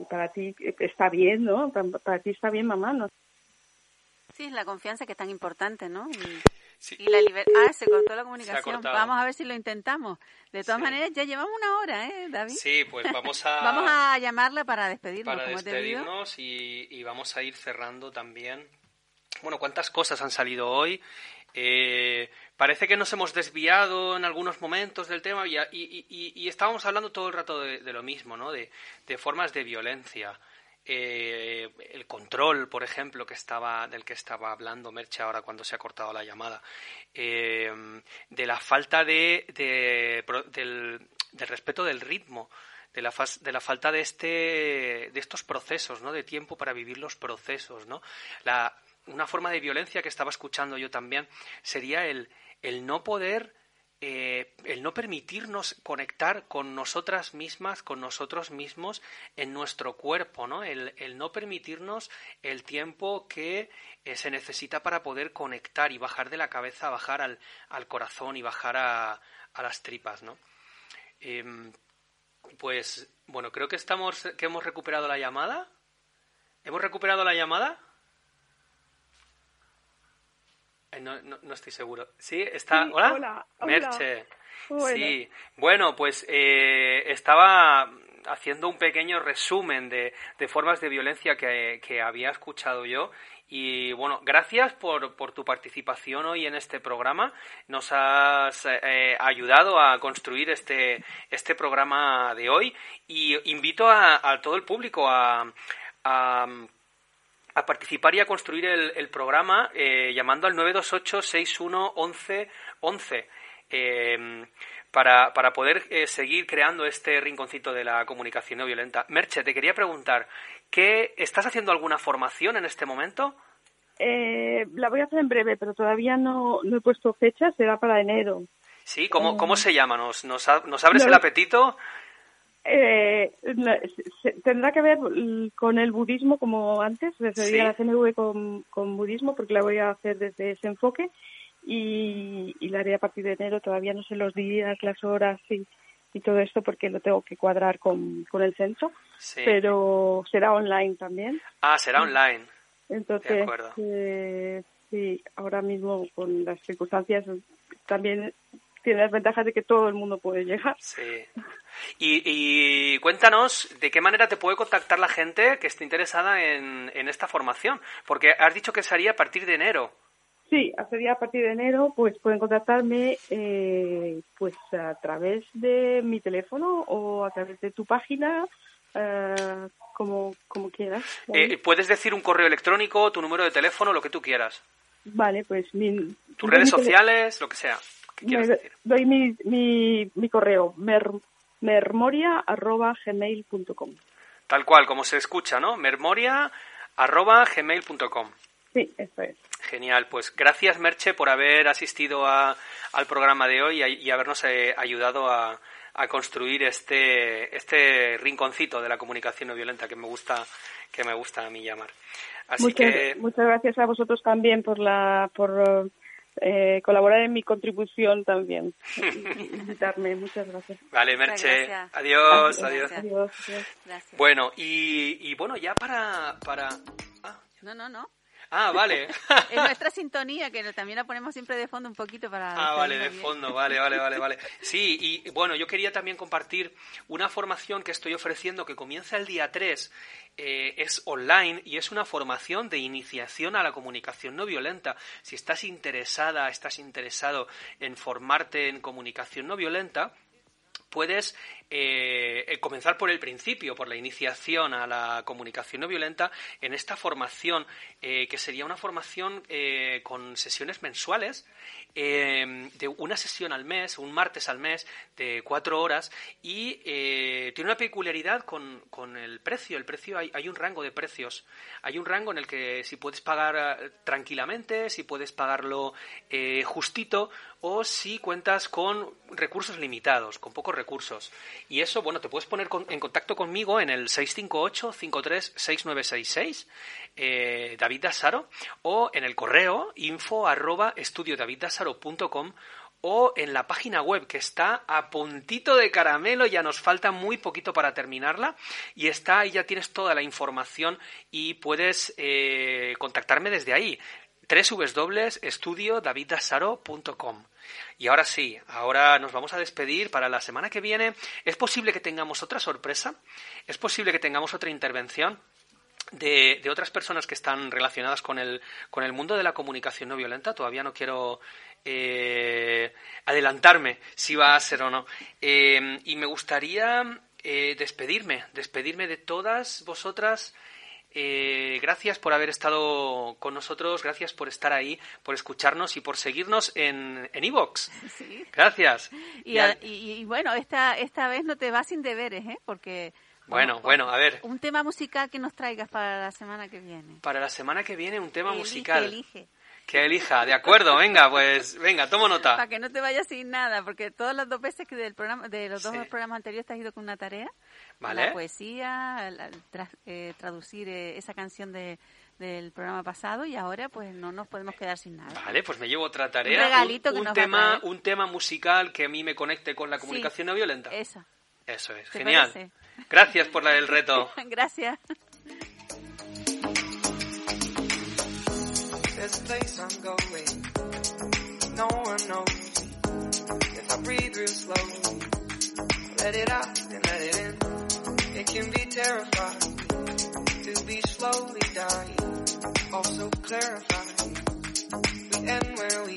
para ti está bien, ¿no? Para, ti está bien, mamá, ¿no? Sí, la confianza que es tan importante, ¿no? Y, la libertad. Ah, se cortó la comunicación. Vamos a ver si lo intentamos. De todas maneras, ya llevamos una hora, ¿eh, David? Sí, pues vamos [LAUGHS] a... vamos a llamarla para despedirnos. Para despedirnos y, y vamos a ir cerrando también. Bueno, ¿cuántas cosas han salido hoy? Eh, parece que nos hemos desviado en algunos momentos del tema y, y, estábamos hablando todo el rato de, lo mismo, ¿no? De, formas de violencia. Eh, control, por ejemplo, que estaba, del que estaba hablando Merche ahora cuando se ha cortado la llamada, eh, de la falta de, del, del, respeto del ritmo, de la, de la falta de, este, de estos procesos, ¿no? de tiempo para vivir los procesos. ¿no? La, una forma de violencia que estaba escuchando yo también sería el, el no poder, eh, el no permitirnos conectar con nosotras mismas, con nosotros mismos en nuestro cuerpo, ¿no? El, el no permitirnos el tiempo que eh, se necesita para poder conectar y bajar de la cabeza, bajar al, al corazón y bajar a, a las tripas, ¿no? Em, Pues bueno, creo que estamos que hemos recuperado la llamada. ¿Hemos recuperado la llamada? Eh, no, no, no estoy seguro. ¿Sí? ¿Está? Sí, ¿Hola? hola, hola. Merche. Bueno. Sí. Bueno, pues eh, estaba haciendo un pequeño resumen de, de formas de violencia que, que había escuchado yo. Y bueno, gracias por, por tu participación hoy en este programa. Nos has eh, ayudado a construir este, este programa de hoy. Y invito a, a todo el público a, a a participar y a construir el, el programa eh, llamando al 928-611111 eh, para, para poder eh, seguir creando este rinconcito de la comunicación no violenta. Merche, te quería preguntar, ¿qué, ¿estás haciendo alguna formación en este momento? Eh, la voy a hacer en breve, pero todavía no, no he puesto fecha, será para enero. Sí, ¿cómo, cómo se llama? ¿Nos, nos, nos abres No. el apetito? Eh, tendrá que ver con el budismo como antes, sería Sí. la CNV con, con budismo, porque la voy a hacer desde ese enfoque y, y la haré a partir de enero. Todavía no sé los días, las horas y, y todo esto porque lo tengo que cuadrar con, con el censo, Sí. pero será online también. Ah, será online. De Entonces, acuerdo. eh, sí, ahora mismo con las circunstancias también tiene las ventajas de que todo el mundo puede llegar. Sí. Y, y cuéntanos de qué manera te puede contactar la gente que esté interesada en, en esta formación. Porque has dicho que sería a partir de enero. Sí, sería a partir de enero, pues pueden contactarme eh, pues a través de mi teléfono o a través de tu página, eh, como, como quieras. Eh, puedes decir un correo electrónico, tu número de teléfono, lo que tú quieras. Vale, pues mi, Tus redes sociales, lo que sea. Me- decir. doy mi, mi, mi correo, mer, mermoria.gmail.com. Tal cual, como se escucha, ¿no? mermoria.gmail.com. Sí, eso es. Genial, pues gracias Merche por haber asistido a- al programa de hoy y, y habernos eh, ayudado a, a construir este, este rinconcito de la comunicación no violenta que me gusta, que me gusta a mí llamar. Así Muchas, que muchas gracias a vosotros también por la por eh, colaborar en mi contribución también. [LAUGHS] Invitarme, muchas gracias. vale Merche, gracias. adiós, Gracias. adiós. Adiós. adiós. Gracias. Bueno, y, y bueno, ya para... para... Ah, No, no, no. Ah, vale. [LAUGHS] [LAUGHS] Es nuestra sintonía, que también la ponemos siempre de fondo un poquito para... Ah, vale, de bien. fondo, vale, vale, vale, vale. [LAUGHS] Sí, y bueno, yo quería también compartir una formación que estoy ofreciendo que comienza el día 3, eh, es online y es una formación de iniciación a la comunicación no violenta. Si estás interesada, estás interesado en formarte en comunicación no violenta, puedes eh, eh, comenzar por el principio, por la iniciación a la comunicación no violenta en esta formación, eh, que sería una formación eh, con sesiones mensuales, eh, de una sesión al mes, un martes al mes, de cuatro horas, y eh, tiene una peculiaridad con, con el precio. El precio hay, hay un rango de precios. Hay un rango en el que si puedes pagar tranquilamente, si puedes pagarlo justito, o si cuentas con recursos limitados, con pocos recursos. Y eso, bueno, te puedes poner en contacto conmigo en el 658-536966, eh, David Dasaro, o en el correo info arroba estudiodaviddasaro.com o en la página web que está a puntito de caramelo, ya nos falta muy poquito para terminarla y está ahí ya tienes toda la información y puedes eh, contactarme desde ahí www.estudiodaviddasaro.com y ahora sí, ahora nos vamos a despedir para la semana que viene. Es posible que tengamos otra sorpresa, es posible que tengamos otra intervención de, de otras personas que están relacionadas con el, con el mundo de la comunicación no violenta. Todavía no quiero eh, adelantarme si va a ser o no. Eh, y me gustaría eh, despedirme, despedirme de todas vosotras. Eh, gracias por haber estado con nosotros, gracias por estar ahí, por escucharnos y por seguirnos en en iVoox. [LAUGHS] Sí. Gracias. Y, Y al- a- y- y bueno, esta, esta vez no te vas sin deberes, ¿eh? Porque... Bueno, bueno, a ver. Un tema musical que nos traigas para la semana que viene. Para la semana que viene un tema Elige, musical. Elige, Que elija, de acuerdo, venga, pues venga, tomo nota. [LAUGHS] Para que no te vayas sin nada, porque todas las dos veces que del programa, de los dos Sí. programas anteriores te has ido con una tarea. ¿Vale? la poesía, la, tra, eh, traducir eh, esa canción de, del programa pasado y ahora pues no nos podemos quedar sin nada. Vale, pues me llevo otra tarea. Un, regalito un, que un nos tema, ¿eh? un tema musical que a mí me conecte con la comunicación sí, no violenta. Esa. Eso es, genial. Parece? Gracias por el reto. [LAUGHS] Gracias. There's a place I'm going. No one knows. If I breathe real let it out and let it It can be terrifying to be slowly dying, also clarifying. We end where we